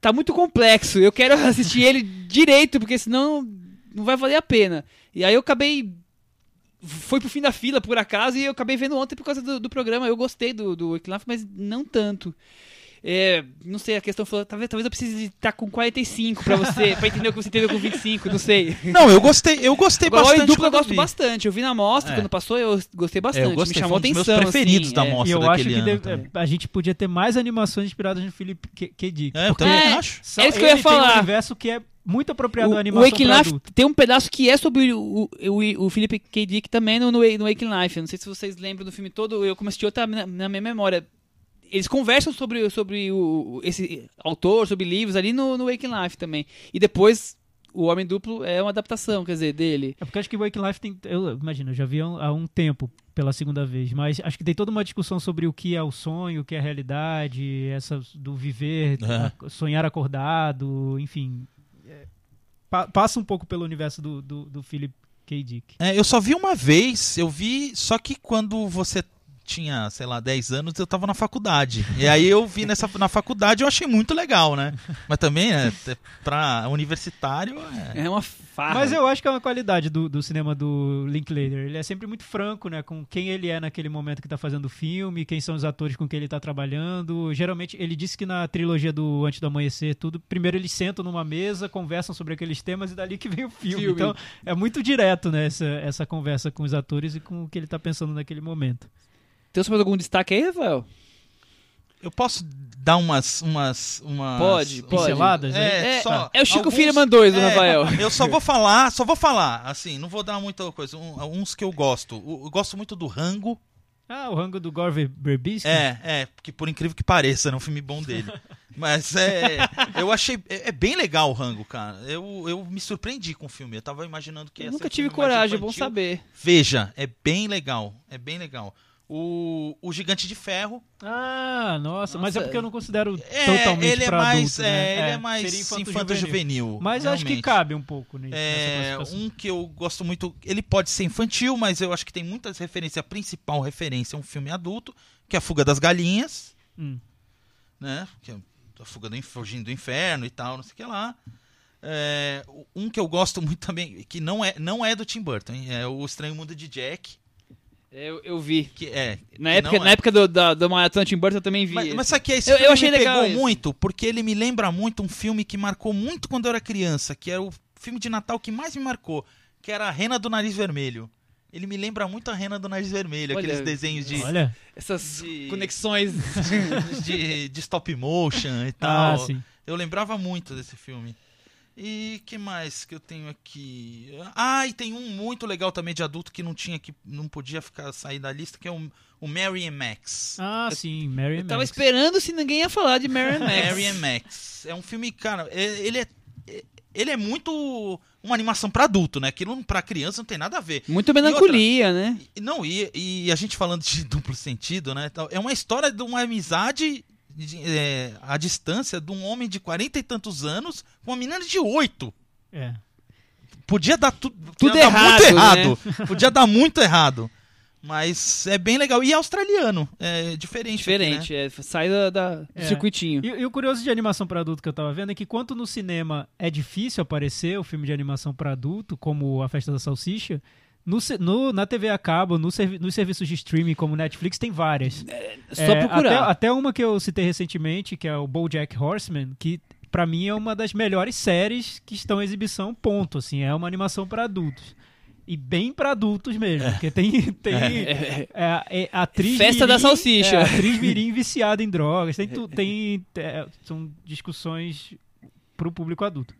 tá muito complexo. Eu quero assistir ele direito, porque senão não vai valer a pena. E aí eu acabei. Foi pro fim da fila, por acaso, e eu acabei vendo ontem por causa do, do programa. Eu gostei do, do mas não tanto. É, não sei, a questão falou, talvez, talvez eu precise estar com 45 pra você, pra entender o que você entendeu com 25, não sei. Não, eu gostei, eu gostei Agora, o bastante. Em dupla eu gosto vi. bastante. Eu vi na mostra, É. quando passou, eu gostei É, bastante. eu gostei, Me chamou foi um dos atenção. meus preferidos assim, da é. mostra E eu acho que deve- também. a gente podia ter mais animações inspiradas no Philip K. K. Dick. É, eu também É, acho. só é isso que eu ia ele tem um falar. universo que é muito apropriado à O, o animação Waking pra Life adulto. tem um pedaço que é sobre o, o, o, o Philip K. Dick também no, no, no Waking Life. Eu não sei se vocês lembram do filme todo, eu como assisti outra na, na minha memória. Eles conversam sobre, sobre o, esse autor, sobre livros ali no, no Waking Life também. E depois o Homem Duplo é uma adaptação, quer dizer, dele. É porque acho que Waking Life tem. Eu imagino, eu já vi há um- há um tempo pela segunda vez, mas acho que tem toda uma discussão sobre o que é o sonho, o que é a realidade, essa do viver, a- sonhar acordado, enfim. É, pa- passa um pouco pelo universo do, do, do Philip K. Dick. É, eu só vi uma vez, eu vi, só que quando você tinha, sei lá, 10 anos, eu tava na faculdade. E aí eu vi nessa, na faculdade eu achei muito legal, né? Mas também, né, te- pra universitário, é... É uma farra. Mas eu acho que é uma qualidade do, do cinema do Linklater. Ele é sempre muito franco, né? Com quem ele é naquele momento que tá fazendo o filme, quem são os atores com quem ele tá trabalhando. Geralmente, ele disse que na trilogia do Antes do Amanhecer, tudo, primeiro eles sentam numa mesa, conversam sobre aqueles temas e dali que vem o filme. Filme. Então, é muito direto, né? Essa, essa conversa com os atores e com o que ele tá pensando naquele momento. Tem mais algum destaque aí, Rafael? Eu posso dar umas. umas, umas Pode, pode. Pinceladas, né? É, É, só é o Chico alguns- Firman 2 do é, Rafael. Eu só vou falar, só vou falar, assim, não vou dar muita coisa. Um- uns que eu gosto. Eu, eu gosto muito do Rango. Ah, o rango do Gore Verbinski? É, é, porque por incrível que pareça, é um filme bom dele. Mas é. Eu achei. É, é bem legal o Rango, cara. Eu, eu me surpreendi com o filme. Eu tava imaginando que ia nunca um tive coragem, é bom saber. Veja, é bem legal. É bem legal. O, o Gigante de Ferro. Ah, nossa, mas é Nossa. porque eu não considero É, totalmente ele é mais, adulto, né? é, ele é seria mais infanto-juvenil. infanto-juvenil. Mas acho que realmente. cabe um pouco nisso. É, um que eu gosto muito, ele pode ser infantil, mas eu acho que tem muitas referências. A principal referência é um filme adulto, que é A Fuga das Galinhas, Hum. né? Que é a fuga do fugindo do inferno e tal, não sei o que lá. É, um que eu gosto muito também, que não é, não é do Tim Burton, é o Estranho Mundo de Jack, Eu, eu vi. que é. Na que época, não na é. época do, da, do Maratona Tim Burton eu também vi. Mas, mas sabe que esse Eu- eu filme achei me legal pegou esse. muito, porque ele me lembra muito um filme que marcou muito quando eu era criança, que era o filme de Natal que mais me marcou, que era a Rena do Nariz Vermelho. Ele me lembra muito a Rena do Nariz Vermelho, Olha, aqueles desenhos de, Olha. Essas de- conexões. de, de stop motion e Ah, tal. sim. Eu lembrava muito desse filme. E que mais que eu tenho aqui? Ah, e tem um muito legal também de adulto que não tinha que não podia ficar sair da lista, que é o, o Mary and Max. Ah, sim, Mary Eu tava Max. esperando se ninguém ia falar de Mary Max. Mary and Max. É um filme, cara, é- ele é ele é muito uma animação pra adulto, né? Aquilo pra criança não tem nada a ver. Muito melancolia, né? E- Não, e, e a gente falando de duplo sentido, né? tal, É uma história de uma amizade de- é, à distância de um homem de 40 e tantos anos com uma menina de 8. É. Podia dar tu, Tudo dar errado, muito errado. Podia dar muito errado. Mas é bem legal. E é australiano. É diferente. Diferente, é, sai da, da- do É. circuitinho. E, e o curioso de animação pra adulto que eu tava vendo é que quanto no cinema é difícil aparecer o filme de animação pra adulto, como A Festa da Salsicha, no, no- na TV a cabo, no servi- nos serviços de streaming como Netflix, tem várias. Só É, procurar. Até, até uma que eu citei recentemente, que é o BoJack Horseman, que pra mim é uma das melhores séries que estão em exibição, ponto. Assim, é uma animação pra adultos. E bem pra adultos mesmo, porque tem, tem É. é, é, atriz Festa da mirim- salsicha. É, atriz mirim viciada em drogas. Tem, tem é, são discussões pro público adulto.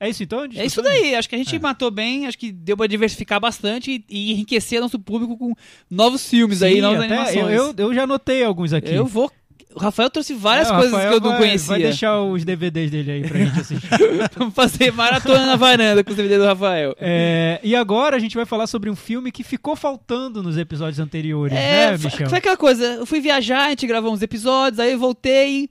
É isso então? É isso daí, acho que a gente matou bem, acho que deu pra diversificar bastante e, e enriquecer nosso público com novos filmes aí, Sim, novas até animações. eu, eu, eu já anotei alguns aqui. Eu vou. O Rafael trouxe várias É, coisas Rafael que eu não vai- conhecia. Vai deixar os DVDs dele aí pra gente assistir. Vamos fazer maratona na varanda com os DVD do Rafael. É, e agora a gente vai falar sobre um filme que ficou faltando nos episódios anteriores, É, né, Michel? foi aquela coisa, eu fui viajar, a gente gravou uns episódios, aí eu voltei,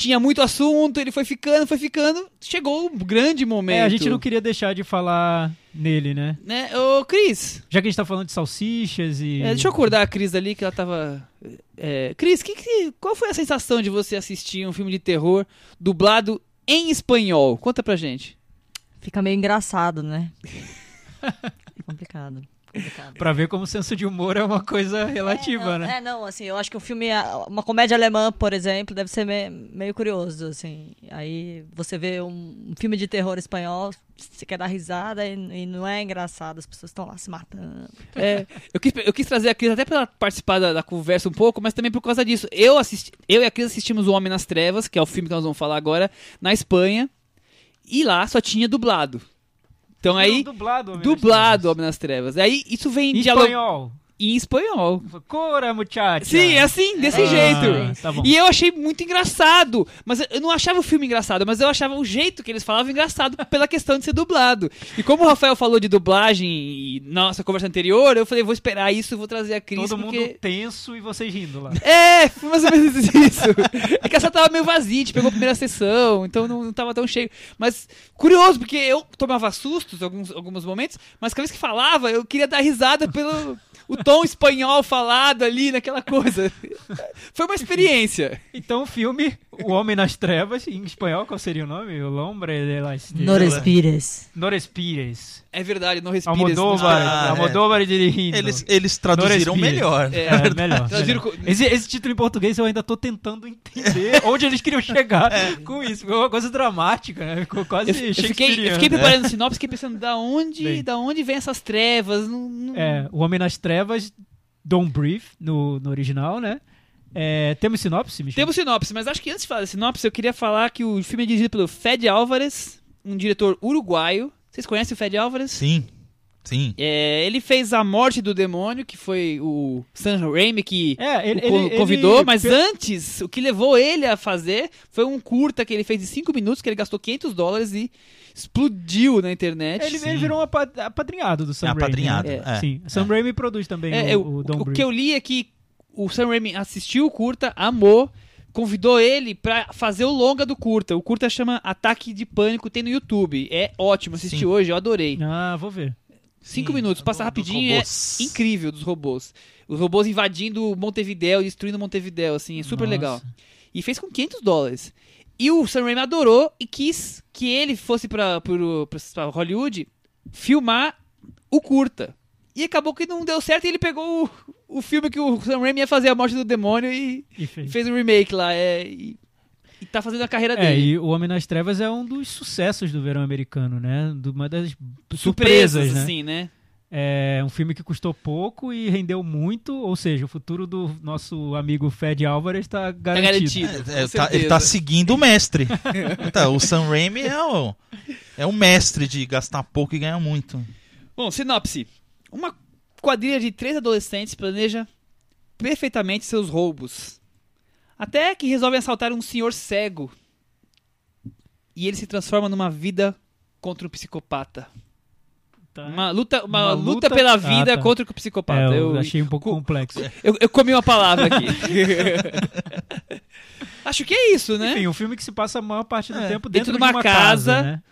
tinha muito assunto, ele foi ficando, foi ficando, chegou o grande momento. É, a gente não queria deixar de falar nele, né? Né? Ô, Cris, Já que a gente tá falando de salsichas e. é, deixa eu acordar a Cris ali, que ela tava... É, Cris, que, que- qual foi a sensação de você assistir um filme de terror dublado em espanhol? Conta pra gente. Fica meio engraçado, né? É complicado. Complicado. Pra ver como o senso de humor é uma coisa relativa, é, não, né? É, não, assim, eu acho que o filme, uma comédia alemã, por exemplo, deve ser me- meio curioso, assim. Aí você vê um, um filme de terror espanhol, você quer dar risada e, e não é engraçado, as pessoas estão lá se matando. É, eu, quis, eu quis trazer a Cris até pra participar da, da conversa um pouco, mas também por causa disso. Eu, assisti, eu e a Cris assistimos O Homem nas Trevas, que é o filme que nós vamos falar agora, na Espanha. E lá só tinha dublado. Então aí, dublado, Homem dublado nas Homem nas Trevas. Aí isso vem Em diálogo espanhol. Em espanhol. Cora, muchacha. Sim, é assim, desse Ah, jeito. tá. E eu achei muito engraçado. Mas eu não achava o filme engraçado, mas eu achava o jeito que eles falavam engraçado pela questão de ser dublado. E como o Rafael falou de dublagem na nossa conversa anterior, eu falei, vou esperar isso, vou trazer a Cris. Todo porque... mundo tenso e vocês rindo lá. É, foi mais ou menos isso. É que essa tava meio vazia, gente pegou a primeira sessão, então não, não tava tão cheio. Mas curioso, porque eu tomava sustos em alguns, alguns momentos, mas cada vez que falava, eu queria dar risada pelo o tom espanhol falado ali, naquela coisa. Foi uma experiência. Então o filme O Homem nas Trevas, em espanhol, qual seria o nome? O Lombre de las No respires. No respires. É verdade, não respira. Almodóvar, Ah, é. Almodóvar dirigindo. Eles, eles traduziram melhor. É, É, melhor. Traduziram melhor. Esse, esse título em português eu ainda tô tentando entender onde eles queriam chegar É. com isso. Foi uma coisa dramática, né? Ficou quase Eu, eu fiquei, eu fiquei preparando sinopse, fiquei pensando da onde, Bem. da onde vem essas trevas. Não, não- É, O Homem nas Trevas, Don't Breathe, no, no original, né? É, temos sinopse, Michel? Temos sinopse, mas acho que antes de falar da sinopse, eu queria falar que o filme é dirigido pelo Fed Álvares, um diretor uruguaio. Vocês conhecem o Fed Álvares? Sim, sim. É, ele fez A Morte do Demônio, que foi o Sam Raimi que É, ele, o convidou, ele- mas antes, o que levou ele a fazer foi um curta que ele fez de 5 minutos, que ele gastou 500 dólares e explodiu na internet. Ele, ele Sim. virou um apa- apadrinhado do Sam É Raimi. apadrinhado, né? é. Sim, Sam Raimi produz também É, o, eu- o o, Don't o Breathe. que eu li é que o Sam Raimi assistiu o curta, amou, convidou ele pra fazer o longa do curta. O curta chama Ataque de Pânico, tem no YouTube. É ótimo, assisti Sim. hoje, eu adorei. Ah, vou ver. Cinco Sim, minutos, passa rapidinho, é incrível dos robôs. Os robôs invadindo Montevideo, destruindo Montevideo, assim, é super Nossa. legal. E fez com 500 dólares. E o Sam Raimi adorou e quis que ele fosse pra, pro- pra, pra Hollywood filmar o curta. E acabou que não deu certo e ele pegou o, o filme que o Sam Raimi ia fazer, A Morte do Demônio, e, E fez. fez um remake lá. É, e, e tá fazendo a carreira É, dele. e O Homem nas Trevas é um dos sucessos do verão americano, né? Do- Uma das Surpresas, surpresas, né? assim, né? É um filme que custou pouco e rendeu muito, ou seja, o futuro do nosso amigo Fed Álvares está Tá garantido. garantido. É, tá- ele certeza. tá seguindo o mestre. Tá, o Sam Raimi é o, é o mestre de gastar pouco e ganhar muito. Bom, sinopse. Uma quadrilha de três adolescentes planeja perfeitamente seus roubos. Até que resolvem assaltar um senhor cego. E ele se transforma numa vida contra um psicopata. Tá? Uma luta, uma Uma luta, luta- pela Ah, vida tá. contra o psicopata. É, eu, eu, achei um pouco co- complexo. eu, eu comi uma palavra aqui. Acho que é isso, né? Enfim, um filme que se passa a maior parte do É, tempo dentro dentro, de de uma uma casa, casa, né?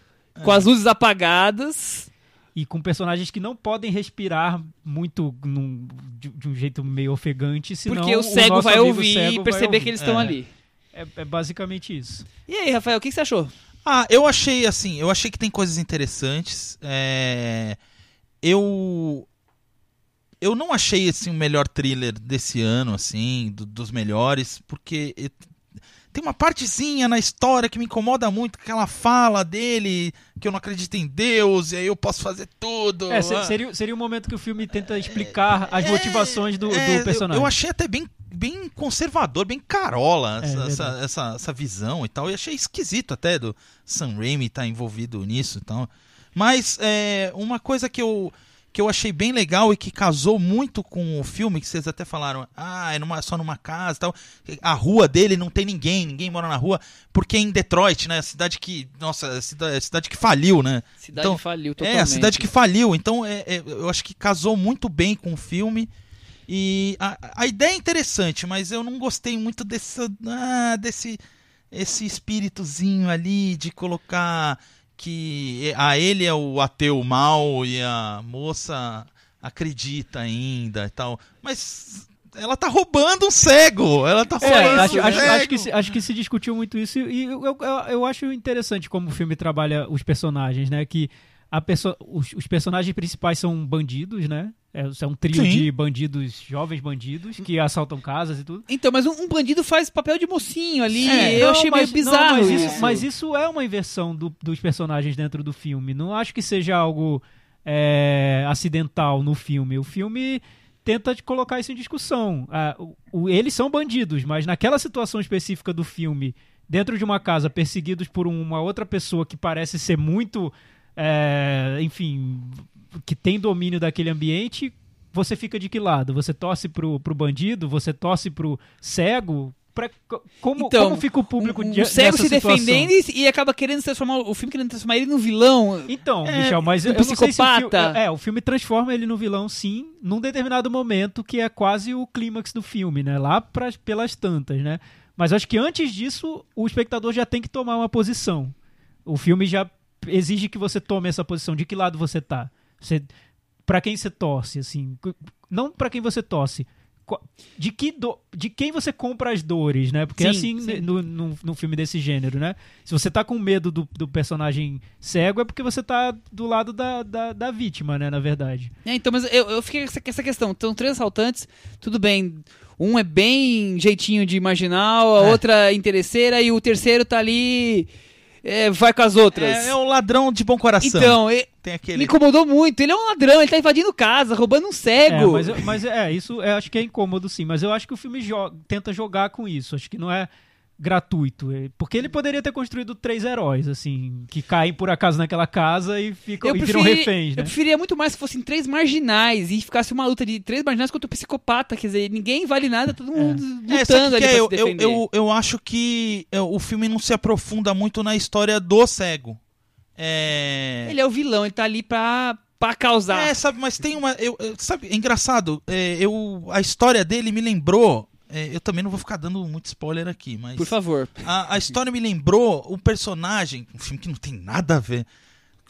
Com as luzes apagadas. E com personagens que não podem respirar muito num- de, de um jeito meio ofegante, senão porque o cego nosso vai ouvir cego e perceber ouvir. que eles estão É. ali. É, é basicamente isso. E aí, Rafael, o que que você achou? Ah, eu achei assim, eu achei que tem coisas interessantes. É, Eu eu não achei assim o melhor thriller desse ano, assim, do- dos melhores, porque tem uma partezinha na história que me incomoda muito, aquela fala dele que eu não acredito em Deus e aí eu posso fazer tudo. É, Ah. seria, seria o momento que o filme tenta explicar as É, motivações do, é, do eu- personagem. Eu, achei até bem, bem conservador, bem carola É, essa, verdade. essa, essa, essa visão e tal. Eu achei esquisito até do Sam Raimi estar envolvido nisso e tal. Mas é, uma coisa que eu, que eu achei bem legal e que casou muito com o filme, que vocês até falaram, ah, é numa, só numa casa e tal. A rua dele não tem ninguém, ninguém mora na rua, porque é em Detroit, né? A cidade que. Nossa, cidade, cidade que faliu, né? Cidade Então, faliu totalmente. É, a cidade que faliu. Então, é, é, eu acho que casou muito bem com o filme. E a, a ideia é interessante, mas eu não gostei muito dessa, ah, desse esse espíritozinho ali de colocar que a ele é o ateu mal e a moça acredita ainda e tal. Mas ela tá roubando um cego. Ela tá É, falando acho, um acho- cego. acho que se, acho que se discutiu muito isso e eu, eu, eu acho interessante como o filme trabalha os personagens, né? Que perso os, os personagens principais são bandidos, né? É, é um trio Sim. de bandidos, jovens bandidos, que assaltam casas e tudo. Então, mas um, um bandido faz papel de mocinho ali. É, eu não, achei mas- meio não, bizarro mas, isso. isso, mas isso é uma inversão do- dos personagens dentro do filme. Não acho que seja algo é, acidental no filme. O filme tenta colocar isso em discussão. Ah, o- o- eles são bandidos, mas naquela situação específica do filme, dentro de uma casa, perseguidos por uma outra pessoa que parece ser muito, é, enfim, que tem domínio daquele ambiente, você fica de que lado? Você torce pro, pro bandido? Você torce pro cego? Pra- co- como, Então, como fica o público um, um dia- cego se situação? defendendo e, e acaba querendo transformar o filme querendo transformar ele no vilão. Então, É, Michel, mas um eu não sei se o psicopata. filme, é, o filme transforma ele no vilão, sim, num determinado momento que é quase o clímax do filme, né? Lá pras, pelas tantas, né? Mas acho que antes disso, o espectador já tem que tomar uma posição. O filme já exige que você tome essa posição. De que lado você tá? Você, para quem você torce, assim? Não para quem você torce. De, que do- de quem você compra as dores, né? Porque é Sim, assim sim. no, no, num filme desse gênero, né? Se você tá com medo do, do personagem cego, é porque você tá do lado da, da, da vítima, né? Na verdade. É, então, mas eu, eu fiquei com essa, essa questão. Então, três assaltantes, tudo bem. Um é bem jeitinho de marginal, a É. outra é interesseira e o terceiro tá ali. É, vai com as outras. É, é o ladrão de bom coração. então, e- Tem me aquele. incomodou muito. Ele é um ladrão, ele tá invadindo casa, roubando um É, cego. mas, eu- mas é, isso eu acho que é incômodo sim, mas eu acho que o filme jo- tenta jogar com isso. Acho que não é gratuito. é- Porque ele poderia ter construído três heróis, assim, que caem por acaso naquela casa e ficam eu, e viram preferi- reféns, né? eu preferia muito mais que fossem três marginais e ficasse uma luta de três marginais contra o psicopata. Quer dizer, ninguém vale nada, todo mundo É, lutando que ali é? eu, se eu, eu, eu acho que é, o filme não se aprofunda muito na história do cego. É. Ele é o vilão, ele tá ali pra, pra causar. É, sabe, mas tem uma. Eu, sabe, é engraçado. é, eu, a história dele me lembrou. É, eu também não vou ficar dando muito spoiler aqui, mas. Por favor. A, a história me lembrou o personagem, um filme que não tem nada a ver,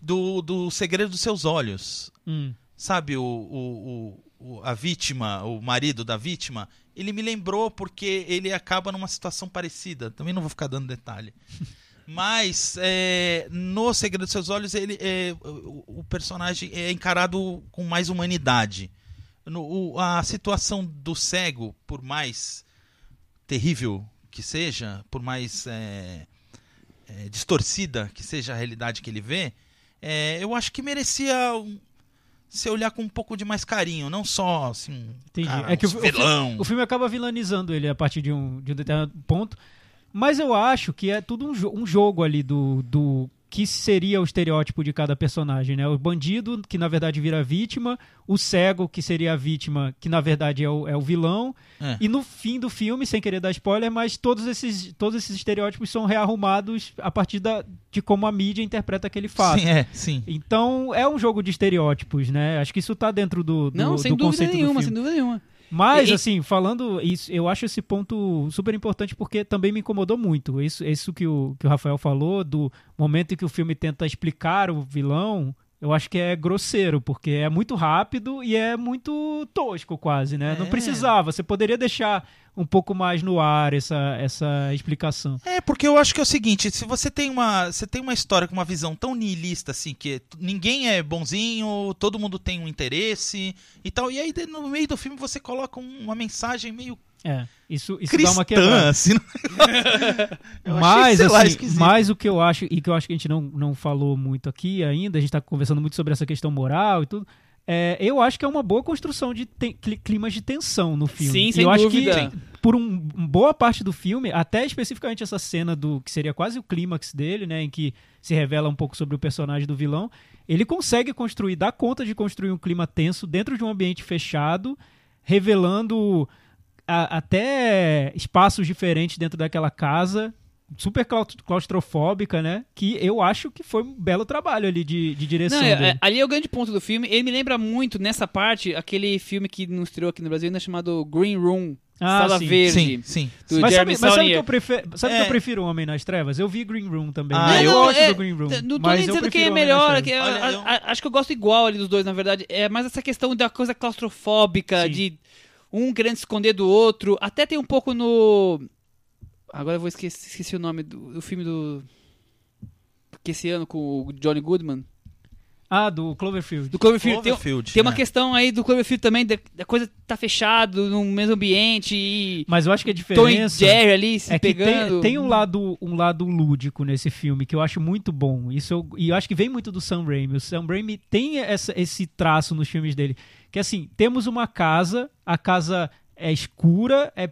do, do Segredo dos Seus Olhos. Hum. Sabe, o, o, o- o- a vítima, o marido da vítima, ele me lembrou porque ele acaba numa situação parecida. Também não vou ficar dando detalhe. Mas é, no Segredo dos Seus Olhos, ele, é, o, o personagem é encarado com mais humanidade. No- o- a situação do cego, por mais terrível que seja, por mais é, é, distorcida que seja a realidade que ele vê, é, eu acho que merecia um, se olhar com um pouco de mais carinho, não só assim, Entendi. cara, É que o fi- o vilão. O filme acaba vilanizando ele a partir de um, de um determinado ponto. Mas eu acho que é tudo um, jo- um jogo ali do, do que seria o estereótipo de cada personagem, né? O bandido, que na verdade vira vítima, o cego, que seria a vítima, que na verdade é o, é o vilão. É. E no fim do filme, sem querer dar spoiler, mas todos esses, todos esses estereótipos são rearrumados a partir da, de como a mídia interpreta aquele fato. Sim, é, sim. Então é um jogo de estereótipos, né? Acho que isso tá dentro do, do, Não, sem do dúvida conceito do nenhuma, filme. sem dúvida nenhuma. Mas, E- assim, falando isso, eu acho esse ponto super importante porque também me incomodou muito. Isso, isso que, o, que o Rafael falou, do momento em que o filme tenta explicar o vilão, eu acho que é grosseiro, porque é muito rápido e é muito tosco, quase, né? Não É. precisava. Você poderia deixar um pouco mais no ar essa, essa explicação. É, porque eu acho que é o seguinte, se você tem uma, você tem uma história com uma visão tão nihilista assim, que ninguém é bonzinho, todo mundo tem um interesse e tal, e aí no meio do filme você coloca um- uma mensagem meio É, isso, isso dá cristã, uma quebrada. assim. Eu achei, Mas, sei lá, assim, esquisito. mas o que eu acho, e que eu acho que a gente não, não falou muito aqui ainda, a gente tá conversando muito sobre essa questão moral e tudo. É, eu acho que é uma boa construção de climas de tensão no filme. Sim, E sem eu dúvida. acho que por um, um boa parte do filme, até especificamente essa cena do que seria quase o clímax dele, né, em que se revela um pouco sobre o personagem do vilão, ele consegue construir, dá conta de construir um clima tenso dentro de um ambiente fechado, revelando a- até espaços diferentes dentro daquela casa, super claus- claustrofóbica, né? Que eu acho que foi um belo trabalho ali de, de direção. Não, é- dele. é- ali é o grande ponto do filme. Ele me lembra muito, nessa parte, aquele filme que não estreou aqui no Brasil ainda chamado Green Room. Ah, Sala sim, Verde. Sim, sim. Do mas Jeremy sabe, mas sabe que eu prefiro, sabe que É. eu prefiro Homem nas Trevas? Eu vi Green Room também. Ah, eu- gosto é, do Green Room. Não tô mas nem dizendo quem é melhor. Que- Olha, a- eu- a- acho que eu gosto igual ali dos dois, na verdade. É mais essa questão da coisa claustrofóbica, Sim. de um querendo se esconder do outro. Até tem um pouco no. Agora eu vou esquecer, esqueci o nome do, do filme do. Que esse ano com o Johnny Goodman. Ah, do Cloverfield. Do Cloverfield. Tem, Cloverfield, tem uma né? questão aí do Cloverfield também, da, da coisa tá fechado no mesmo ambiente e Mas eu acho que a Tom e diferença Jerry ali se é que tem, pegando. tem um lado um lado lúdico nesse filme que eu acho muito bom. Isso eu- e eu acho que vem muito do Sam Raimi. O Sam Raimi tem essa- esse traço nos filmes dele, que assim, temos uma casa, a casa é escura, é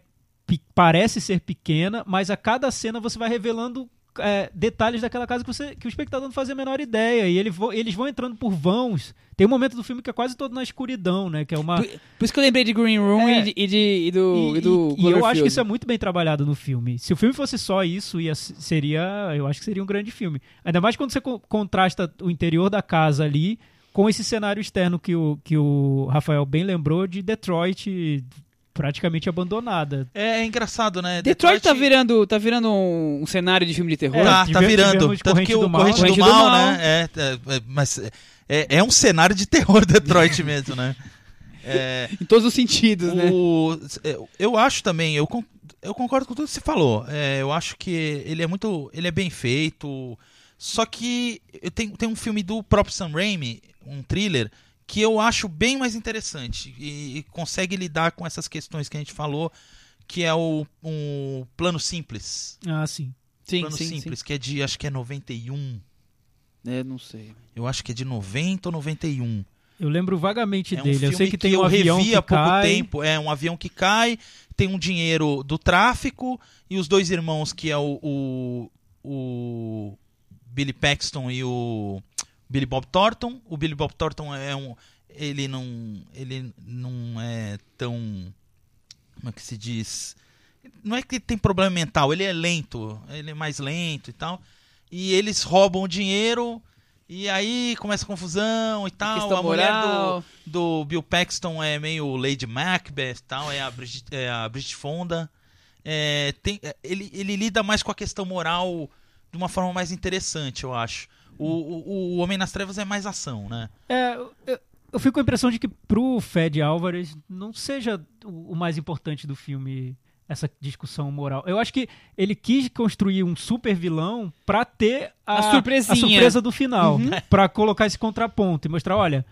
parece ser pequena, mas a cada cena você vai revelando é, detalhes daquela casa que, você, que o espectador não fazia a menor ideia. E ele vo- eles vão entrando por vãos. Tem um momento do filme que é quase todo na escuridão, né? Que é uma. Por, por isso que eu lembrei de Green Room É. e, de, e, de- e do, e, do E, e eu acho que isso é muito bem trabalhado no filme. Se o filme fosse só isso, ia, seria, eu acho que seria um grande filme. Ainda mais quando você co- contrasta o interior da casa ali com esse cenário externo que o, que o Rafael bem lembrou de Detroit praticamente abandonada. É, engraçado, né? Detroit tá virando, tá virando um, um cenário de filme de terror. É, Tá, tá virando. Tanto Corrente que o do Mal. Corrente do Corrente do Mal, Mal. né? É, é, é, mas é, é um cenário de terror Detroit mesmo, né? É, Em todos os sentidos, né? o, eu- eu acho também, eu, eu concordo com tudo que você falou. É, eu acho que ele é muito. Ele é bem feito. Só que eu tenho, tem um filme do próprio Sam Raimi, um thriller, que eu acho bem mais interessante. E, e consegue lidar com essas questões que a gente falou, que é o um plano simples. Ah, sim. Sim, plano sim, simples, que é de, acho que é 91. sim. É, não sei. Eu acho que é de 90 ou 91. Eu lembro vagamente É um dele. Eu filme sei que tem eu um avião revi que há pouco cai. tempo. É um avião que cai, tem um dinheiro do tráfico e os dois irmãos que é o, o, o Billy Paxton e o Billy Bob Thornton. O Billy Bob Thornton é um ele não ele não é tão como é que se diz? Não é que ele tem problema mental, ele é lento, ele é mais lento e tal. E eles roubam o dinheiro e aí começa a confusão e tal. Questão a mulher do, moral. do Bill Paxton é meio Lady Macbeth tal, é a Bridget, é a Bridget Fonda. É, tem, é, ele, ele lida mais com a questão moral de uma forma mais interessante, eu acho. O, o, o Homem nas Trevas é mais ação, né? É, eu, eu fico com a impressão de que pro Fed Álvares não seja o, o mais importante do filme essa discussão moral. Eu acho que ele quis construir um super vilão pra ter a, A surpresinha. a surpresa do final, Uhum. Pra colocar esse contraponto e mostrar, olha,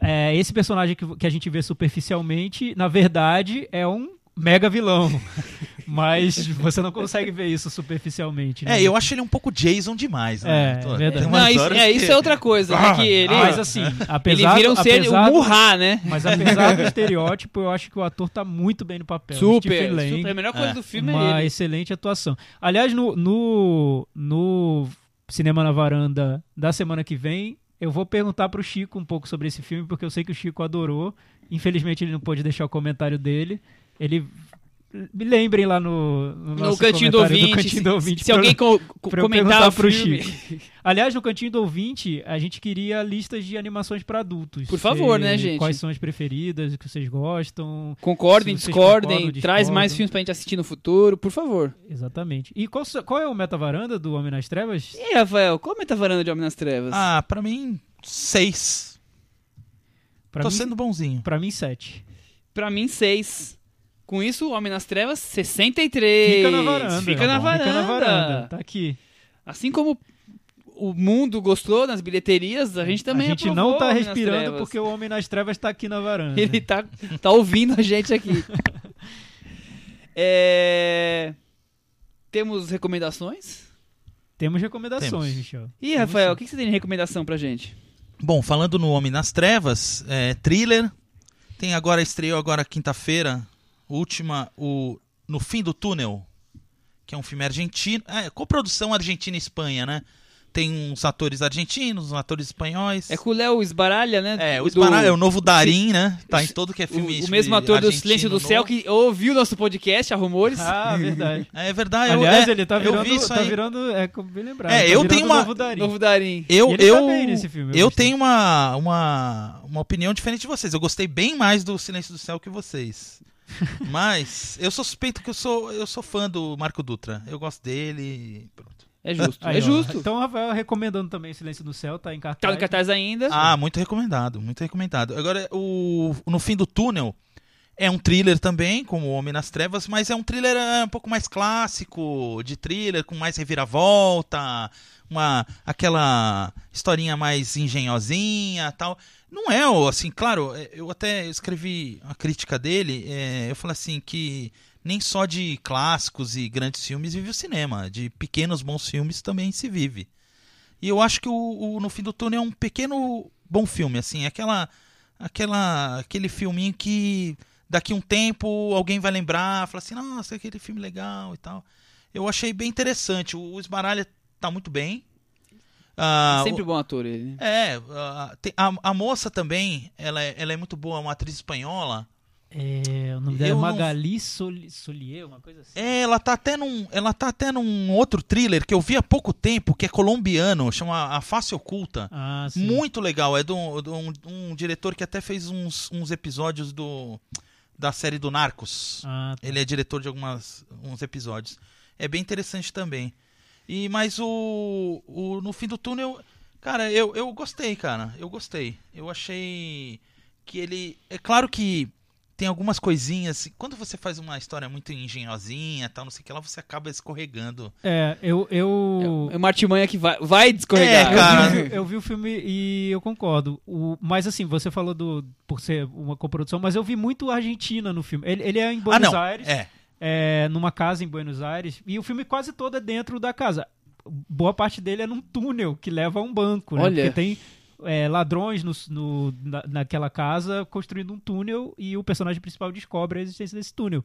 é, esse personagem que, que a gente vê superficialmente, na verdade, é um mega vilão. Mas você não consegue ver isso superficialmente. né? É, eu acho ele um pouco Jason demais, né? É, Tô- verdade. Não, isso, é, que- isso é outra coisa. né, que ele, Mas assim, ele apesar, vira um ser Murra, né? Mas apesar do estereótipo, eu acho que o ator tá muito bem no papel. Super, Lang, super. A melhor coisa É. do filme uma é ele. excelente atuação. Aliás, no, no, no Cinema na Varanda da semana que vem, eu vou perguntar pro Chico um pouco sobre esse filme, porque eu sei que o Chico adorou. Infelizmente, ele não pôde deixar o comentário dele. Ele. Me lembrem lá no, no, No cantinho do ouvinte. Cantinho se, do ouvinte se pra- alguém co pra comentar o pro filme. Chico. Aliás, no cantinho do ouvinte, a gente queria listas de animações para adultos. Por favor, Se- né, gente? Quais são as preferidas, o que vocês gostam. Concordem, Se vocês discordem, concordam, traz mais filmes pra gente assistir no futuro, por favor. Exatamente. E qual, qual é o meta-varanda do Homem nas Trevas? E Rafael, qual é a varanda de Homem nas Trevas? Ah, pra mim, seis. Pra Tô mim, sendo bonzinho. pra mim, sete. Pra mim, seis. Com isso, Homem nas Trevas, 63. Fica na varanda. Fica na Tá bom. varanda. Fica na varanda. Tá aqui. Assim como o mundo gostou nas bilheterias, a gente também a gente não tá respirando porque o Homem nas Trevas tá aqui na varanda. Ele tá, tá ouvindo a gente aqui. É, Temos recomendações? Temos recomendações, Temos. Michel. Ih, Rafael, o que que você tem de recomendação pra gente? Bom, falando no Homem nas Trevas, é, thriller. Tem agora, estreou agora quinta-feira, última, o No Fim do Túnel, que é um filme argentino. É, coprodução Argentina e Espanha, né? Tem uns atores argentinos, uns atores espanhóis. É com o Léo Esbaralha, né? É, o do- Esbaralho, é o novo Darim, né? Tá em todo que é o, filme o mesmo ator do Silêncio do novo. Céu que ouviu nosso podcast, a Rumores. Ah, verdade. É verdade. eu- Aliás, é, ele tá eu virando, vi isso tá aí. virando, é como bem lembrado. É, tá eu tenho o uma- novo Darim. Novo Darim. Eu, ele eu, tá bem nesse filme, eu eu tenho uma, uma, uma opinião diferente de vocês. Eu gostei bem mais do Silêncio do Céu que vocês. Mas eu sou suspeito que eu sou, eu sou fã do Marco Dutra. Eu gosto dele. e Pronto. É justo, Aí, é ó. justo. Então, Rafael, recomendando também Silêncio do Céu, tá em cartaz. Tá no cartaz ainda. Ah, muito recomendado, muito recomendado. Agora, o No Fim do Túnel É um thriller também, como O Homem nas Trevas, mas é um thriller é, um pouco mais clássico, de thriller, com mais reviravolta, uma aquela historinha mais engenhosinha tal. Não é, assim, claro, é, eu até escrevi a crítica dele, é, eu falei assim que nem só de clássicos e grandes filmes vive o cinema, de pequenos bons filmes também se vive. E eu acho que o, o No Fim do Túnel é um pequeno bom filme, assim, aquela, aquela, aquele filminho que daqui um tempo alguém vai lembrar, falar assim, nossa, aquele filme legal e tal. Eu achei bem interessante. O Esbaralha tá muito bem. Ah, Sempre o- bom ator ele. né? é, ah, tem- a, a moça também, ela é, ela é muito boa, uma atriz espanhola. É, o nome dela é Eu não- Magali Soli- Solier, uma coisa assim. É, ela tá até num, ela tá até num outro thriller que eu vi há pouco tempo, que é colombiano, chama A Face Oculta. Ah, sim. Muito legal, é de um, de um- um diretor que até fez uns, uns episódios do da série do Narcos. Ah, tá. Ele é diretor de algumas uns episódios. É bem interessante também. E mas o, o no fim do túnel, cara, eu, eu gostei, cara. Eu gostei. Eu achei que ele é claro que tem algumas coisinhas, quando você faz uma história muito engenhosinha, tal, não sei o que lá, você acaba escorregando. É, eu. eu... É uma artimanha que vai, vai descorregar. É, cara. Eu vi, eu vi o filme e eu concordo. O, mas assim, você falou do por ser uma coprodução, mas eu vi muito Argentina no filme. Ele, ele é em ah, Buenos não. Aires, É. é, numa casa em Buenos Aires, e o filme quase todo é dentro da casa. Boa parte dele é num túnel que leva a um banco, né? Olha. Porque tem é, ladrões no, no- na- naquela casa construindo um túnel e o personagem principal descobre a existência desse túnel.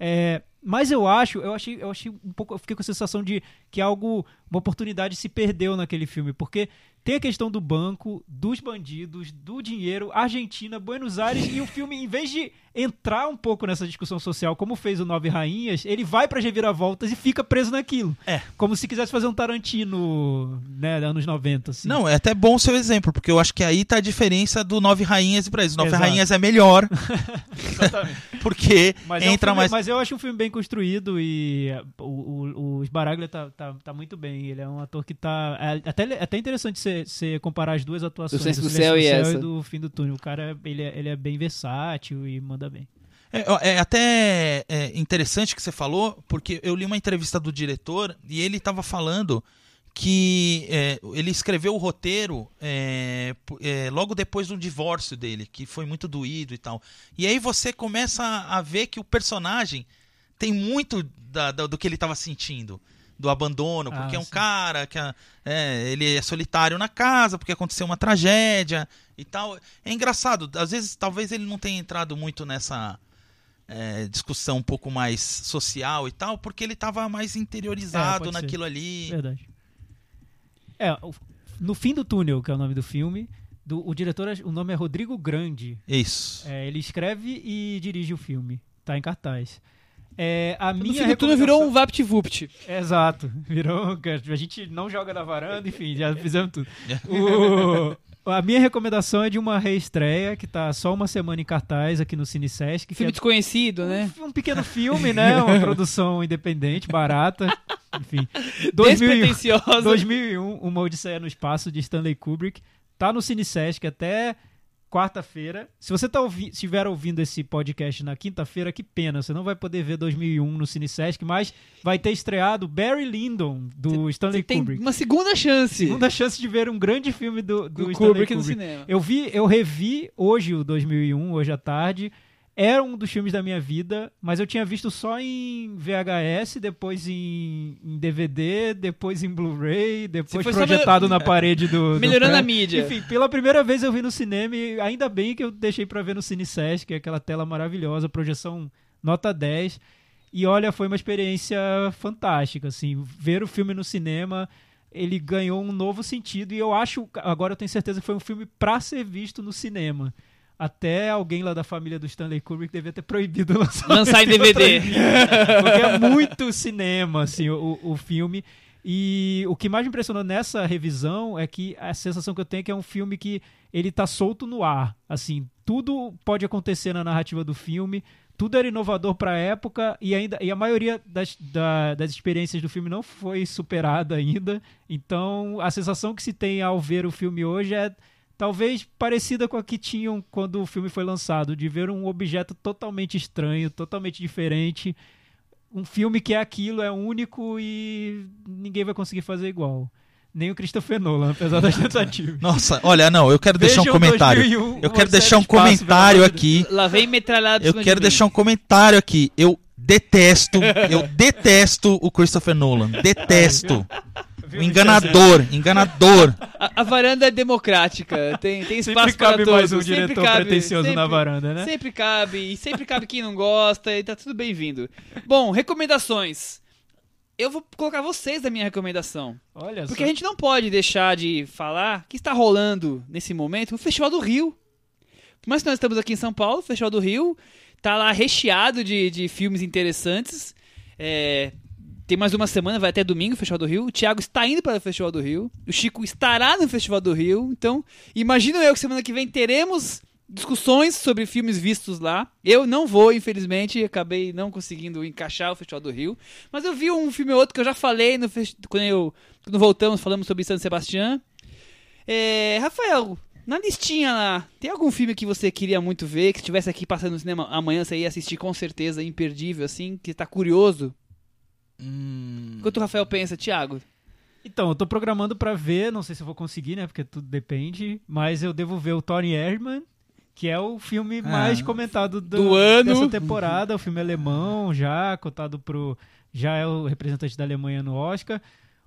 É, mas eu acho, eu achei, eu achei um pouco, eu fiquei com a sensação de que algo, uma oportunidade se perdeu naquele filme, porque tem a questão do banco, dos bandidos, do dinheiro, Argentina, Buenos Aires, e o filme, em vez de entrar um pouco nessa discussão social, como fez o Nove Rainhas, ele vai para reviravoltas e fica preso naquilo. É. Como se quisesse fazer um Tarantino, né, anos 90, assim. Não, é até bom o seu exemplo, porque eu acho que aí tá a diferença do Nove Rainhas e pra isso. Nove Exato. Rainhas é melhor, porque Mas, é um entra filme- mais. mas eu acho um filme bem construído e é, o, o, o Sbaraglia tá, tá, tá muito bem. Ele é um ator que tá. É até, é até interessante você comparar as duas atuações Do do Silêncio Céu e essa. do Fim do Túnel. O cara, ele é, ele é bem versátil e manda bem. É, é até é, interessante que você falou, porque eu li uma entrevista do diretor e ele estava falando que é, ele escreveu o roteiro é, é, logo depois do divórcio dele, que foi muito doído e tal. E aí você começa a ver que o personagem tem muito da- da- do que ele estava sentindo. Do abandono, porque Ah, é um sim. cara que é, é, ele é solitário na casa, porque aconteceu uma tragédia e tal. É engraçado, às vezes talvez ele não tenha entrado muito nessa é, discussão um pouco mais social e tal, porque ele estava mais É, interiorizado ser. naquilo ali. Verdade. É, no Fim do Túnel, que é o nome do filme, do, o diretor, é- o nome é Rodrigo Grande. Isso. É, ele escreve e dirige o filme. Tá em cartaz. É, a No minha túnel virou um recomendação- VaptVupt. Exato. Virou. A gente não joga na varanda, enfim, já fizemos tudo. O- a minha recomendação é de uma reestreia que tá só uma semana em cartaz aqui no Cine Sesc, que Filme é desconhecido, né? um, um pequeno filme, né? Uma produção independente, barata. Enfim. 2000, Despretensiosa. 2001, Uma Odisseia no Espaço, de Stanley Kubrick. Tá no Cine Sesc até quarta-feira. Se você tá ouvi estiver ouvindo esse podcast na quinta-feira, que pena, você não vai poder ver 2001 no Cine Sesc, mas vai ter estreado Barry Lyndon, do Stanley Você tem Kubrick. uma segunda chance. Segunda chance de ver um grande filme do, do do Stanley Kubrick no Kubrick. cinema. Eu vi, eu revi hoje o 2001, hoje à tarde. Era um dos filmes da minha vida, mas eu tinha visto só em VHS, depois em, em DVD, depois em Blu-ray, depois projetado na parede do. do Melhorando prédio. a mídia. Enfim, pela primeira vez eu vi no cinema e ainda bem que eu deixei pra ver no Cine Sesc, é aquela tela maravilhosa, projeção nota 10. E olha, foi uma experiência fantástica, assim, ver o filme no cinema, ele ganhou um novo sentido e eu acho, agora eu tenho certeza que foi um filme pra ser visto no cinema. Até alguém lá da família do Stanley Kubrick devia ter proibido lançamento Lançar em DVD. porque é muito cinema, assim, o, o filme. E o que mais me impressionou nessa revisão é que a sensação que eu tenho é que é um filme que ele tá solto no ar. Assim, tudo pode acontecer na narrativa do filme, tudo era inovador para a época e ainda e a maioria das, da- das experiências do filme não foi superada ainda. Então, a sensação que se tem ao ver o filme hoje é talvez parecida com a que tinham quando o filme foi lançado, de ver um objeto totalmente estranho, totalmente diferente. Um filme que é aquilo, é único e ninguém vai conseguir fazer igual. Nem o Christopher Nolan, apesar das tentativas. Nossa, olha, não, eu quero deixar um Vejam comentário. 2001, Eu quero deixar um Espaço, comentário aqui. Lá vem metralhada Eu quero deixar um comentário aqui. Eu detesto, eu detesto o Christopher Nolan. Detesto. Viu, O enganador, enganador. A, a varanda é democrática, tem, tem espaço Sempre cabe para mais todos. um sempre diretor cabe, pretencioso sempre, na varanda, né? Sempre cabe, e sempre cabe quem não gosta, e tá tudo bem-vindo. Bom, recomendações. Eu vou colocar vocês da minha recomendação. Olha Porque só. a gente não pode deixar de falar que está rolando nesse momento o Festival do Rio. Que nós estamos aqui em São Paulo, o Festival do Rio tá lá recheado de, de filmes interessantes. É, tem mais uma semana, vai até domingo o Festival do Rio. O Thiago está indo para o Festival do Rio. O Chico estará no Festival do Rio. Então, imagino eu que semana que vem teremos discussões sobre filmes vistos lá. Eu não vou, infelizmente, acabei não conseguindo encaixar o Festival do Rio. Mas eu vi um filme ou outro que eu já falei no festi- quando, eu, quando voltamos, falamos sobre San Sebastián. É, Rafael, na listinha lá, tem algum filme que você queria muito ver, que estivesse aqui passando no cinema amanhã, você ia assistir com certeza, imperdível, assim, que tá curioso? Hum, Enquanto o Rafael pensa, Thiago. Então, eu tô programando pra ver, não sei se eu vou conseguir, né? Porque tudo depende. Mas eu devo ver o Tony Erdmann, que é o filme Ah. mais comentado do, Do ano. dessa temporada. O filme alemão, já cotado pro. Já é o representante da Alemanha no Oscar.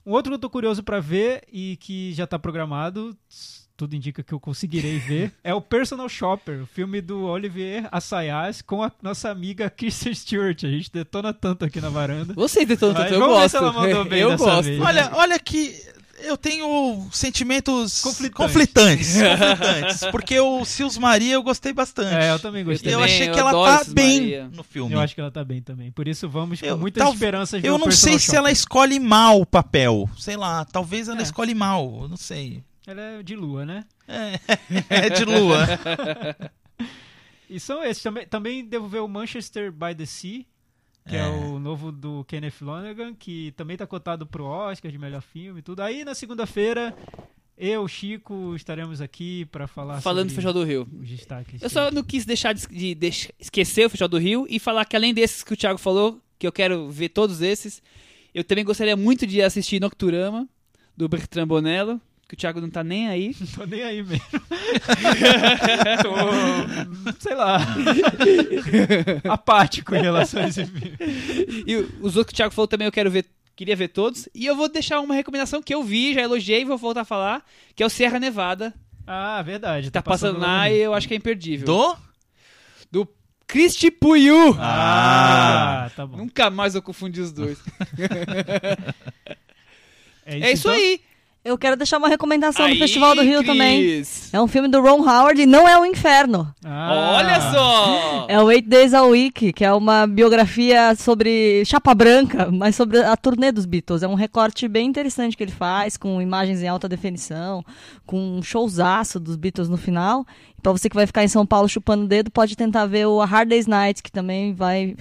Um outro que eu tô curioso pra ver e que já tá programado, tudo indica que eu conseguirei ver, é o Personal Shopper, o filme do Olivier Assayas com a nossa amiga Kirsten Stewart. A gente detona tanto aqui na varanda. Você Mas tanto, eu vamos ver gosto. se ela mandou bem eu dessa gosto. vez. Olha, olha que eu tenho sentimentos Conflitantes. conflitantes, conflitantes, porque o Sils Maria eu gostei bastante. É, eu também gostei. eu também, achei eu que ela tá bem Maria. no filme. Eu acho que ela tá bem também. Por isso vamos Eu- com muitas tal- esperanças ver Eu o não sei se ela escolhe mal o papel. Sei lá, talvez ela É. escolhe mal, eu não sei. Ela é de lua, né? É, é de lua. E são esses. Também, também devo ver o Manchester by the Sea, que é. É. o novo do Kenneth Lonergan, que também tá cotado pro Oscar de melhor filme e tudo. Aí na segunda-feira, eu, Chico, estaremos aqui pra falar Falando do sobre Festival do Rio. os destaques. Eu só não quis deixar de, de- de esquecer o Festival do Rio e falar que além desses que o Thiago falou, que eu quero ver todos esses, eu também gostaria muito de assistir Nocturama, do Bertrand Bonello, que o Thiago não tá nem aí. Não tô nem aí mesmo. tô, sei lá, apático em relação a esse filme. E os outros que o Thiago falou também eu quero ver, queria ver todos. E eu vou deixar uma recomendação que eu vi, já elogiei e vou voltar a falar, que é o Serra Nevada. Ah, verdade. Tá passando lá e eu acho que é imperdível. Do? Do Cristi Puyu. Ah, tá bom. Nunca mais eu confundi os dois. É é isso então? aí. Eu quero deixar uma recomendação Aí, do Festival do Rio também. É um filme do Ron Howard e não é o Inferno. Ah. Olha só! É o Eight Days a Week, que é uma biografia sobre Chapa Branca, mas sobre a turnê dos Beatles. É um recorte bem interessante que ele faz, com imagens em alta definição, com um showzaço dos Beatles no final. E pra você que vai ficar em São Paulo chupando o dedo, pode tentar ver o A Hard Day's Night, que também vai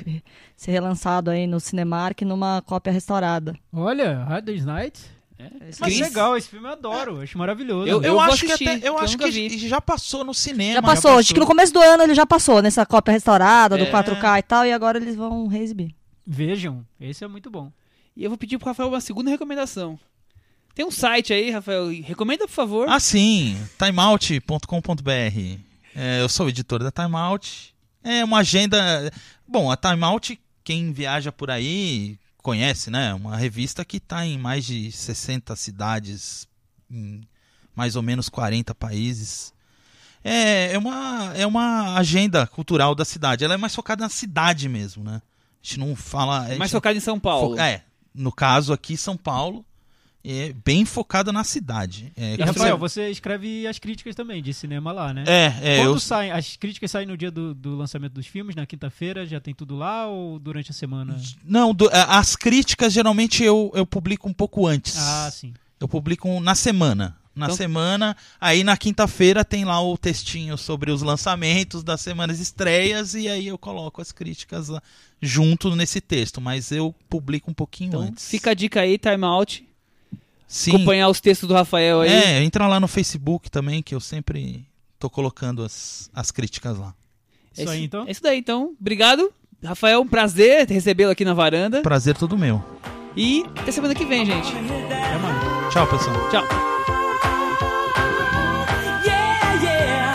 ser relançado aí no Cinemark numa cópia restaurada. Olha, Hard Day's Night. Esse Mas Cris? legal, esse filme eu adoro, acho maravilhoso. Eu- Eu, vou acho que assistir, até, que eu eu acho que vi. já passou no cinema. Já passou, acho que no começo do ano ele já passou nessa cópia restaurada, do É. 4K e tal, e agora eles vão reexibir. Vejam, esse é muito bom. E eu vou pedir pro Rafael uma segunda recomendação. Tem um site aí, Rafael. Recomenda, por favor. Ah, sim, timeout.com.br. É, eu sou o editor da Timeout. É uma agenda. Bom, a Timeout, quem viaja por aí conhece, né? Uma revista que está em mais de 60 cidades, em mais ou menos 40 países. É, é, uma, é uma agenda cultural da cidade. Ela é mais focada na cidade mesmo, né? A gente não fala. a gente Mais focado em São Paulo. É, no caso aqui, São Paulo, é bem focada na cidade. É, E, Rafael, você- você escreve as críticas também de cinema lá, né? É, é, Quando eu, saem, as críticas saem no dia do, do lançamento dos filmes, na quinta-feira, já tem tudo lá ou durante a semana? não, do- a- as críticas geralmente eu, eu publico um pouco antes. Ah, sim. Eu publico na semana. Na Então- semana, aí na quinta-feira tem lá o textinho sobre os lançamentos das semanas estreias e aí eu coloco as críticas lá junto nesse texto, mas eu publico um pouquinho Então, antes. fica a dica aí, Time Out. Sim. acompanhar os textos do Rafael aí. É, entra lá no Facebook também, que eu sempre tô colocando as, as críticas lá. É Isso aí, então? É isso daí, então. Obrigado. Rafael, um prazer recebê-lo aqui na varanda. Prazer todo meu. E até semana que vem, gente. É, mano. Tchau, pessoal. Tchau. yeah, yeah.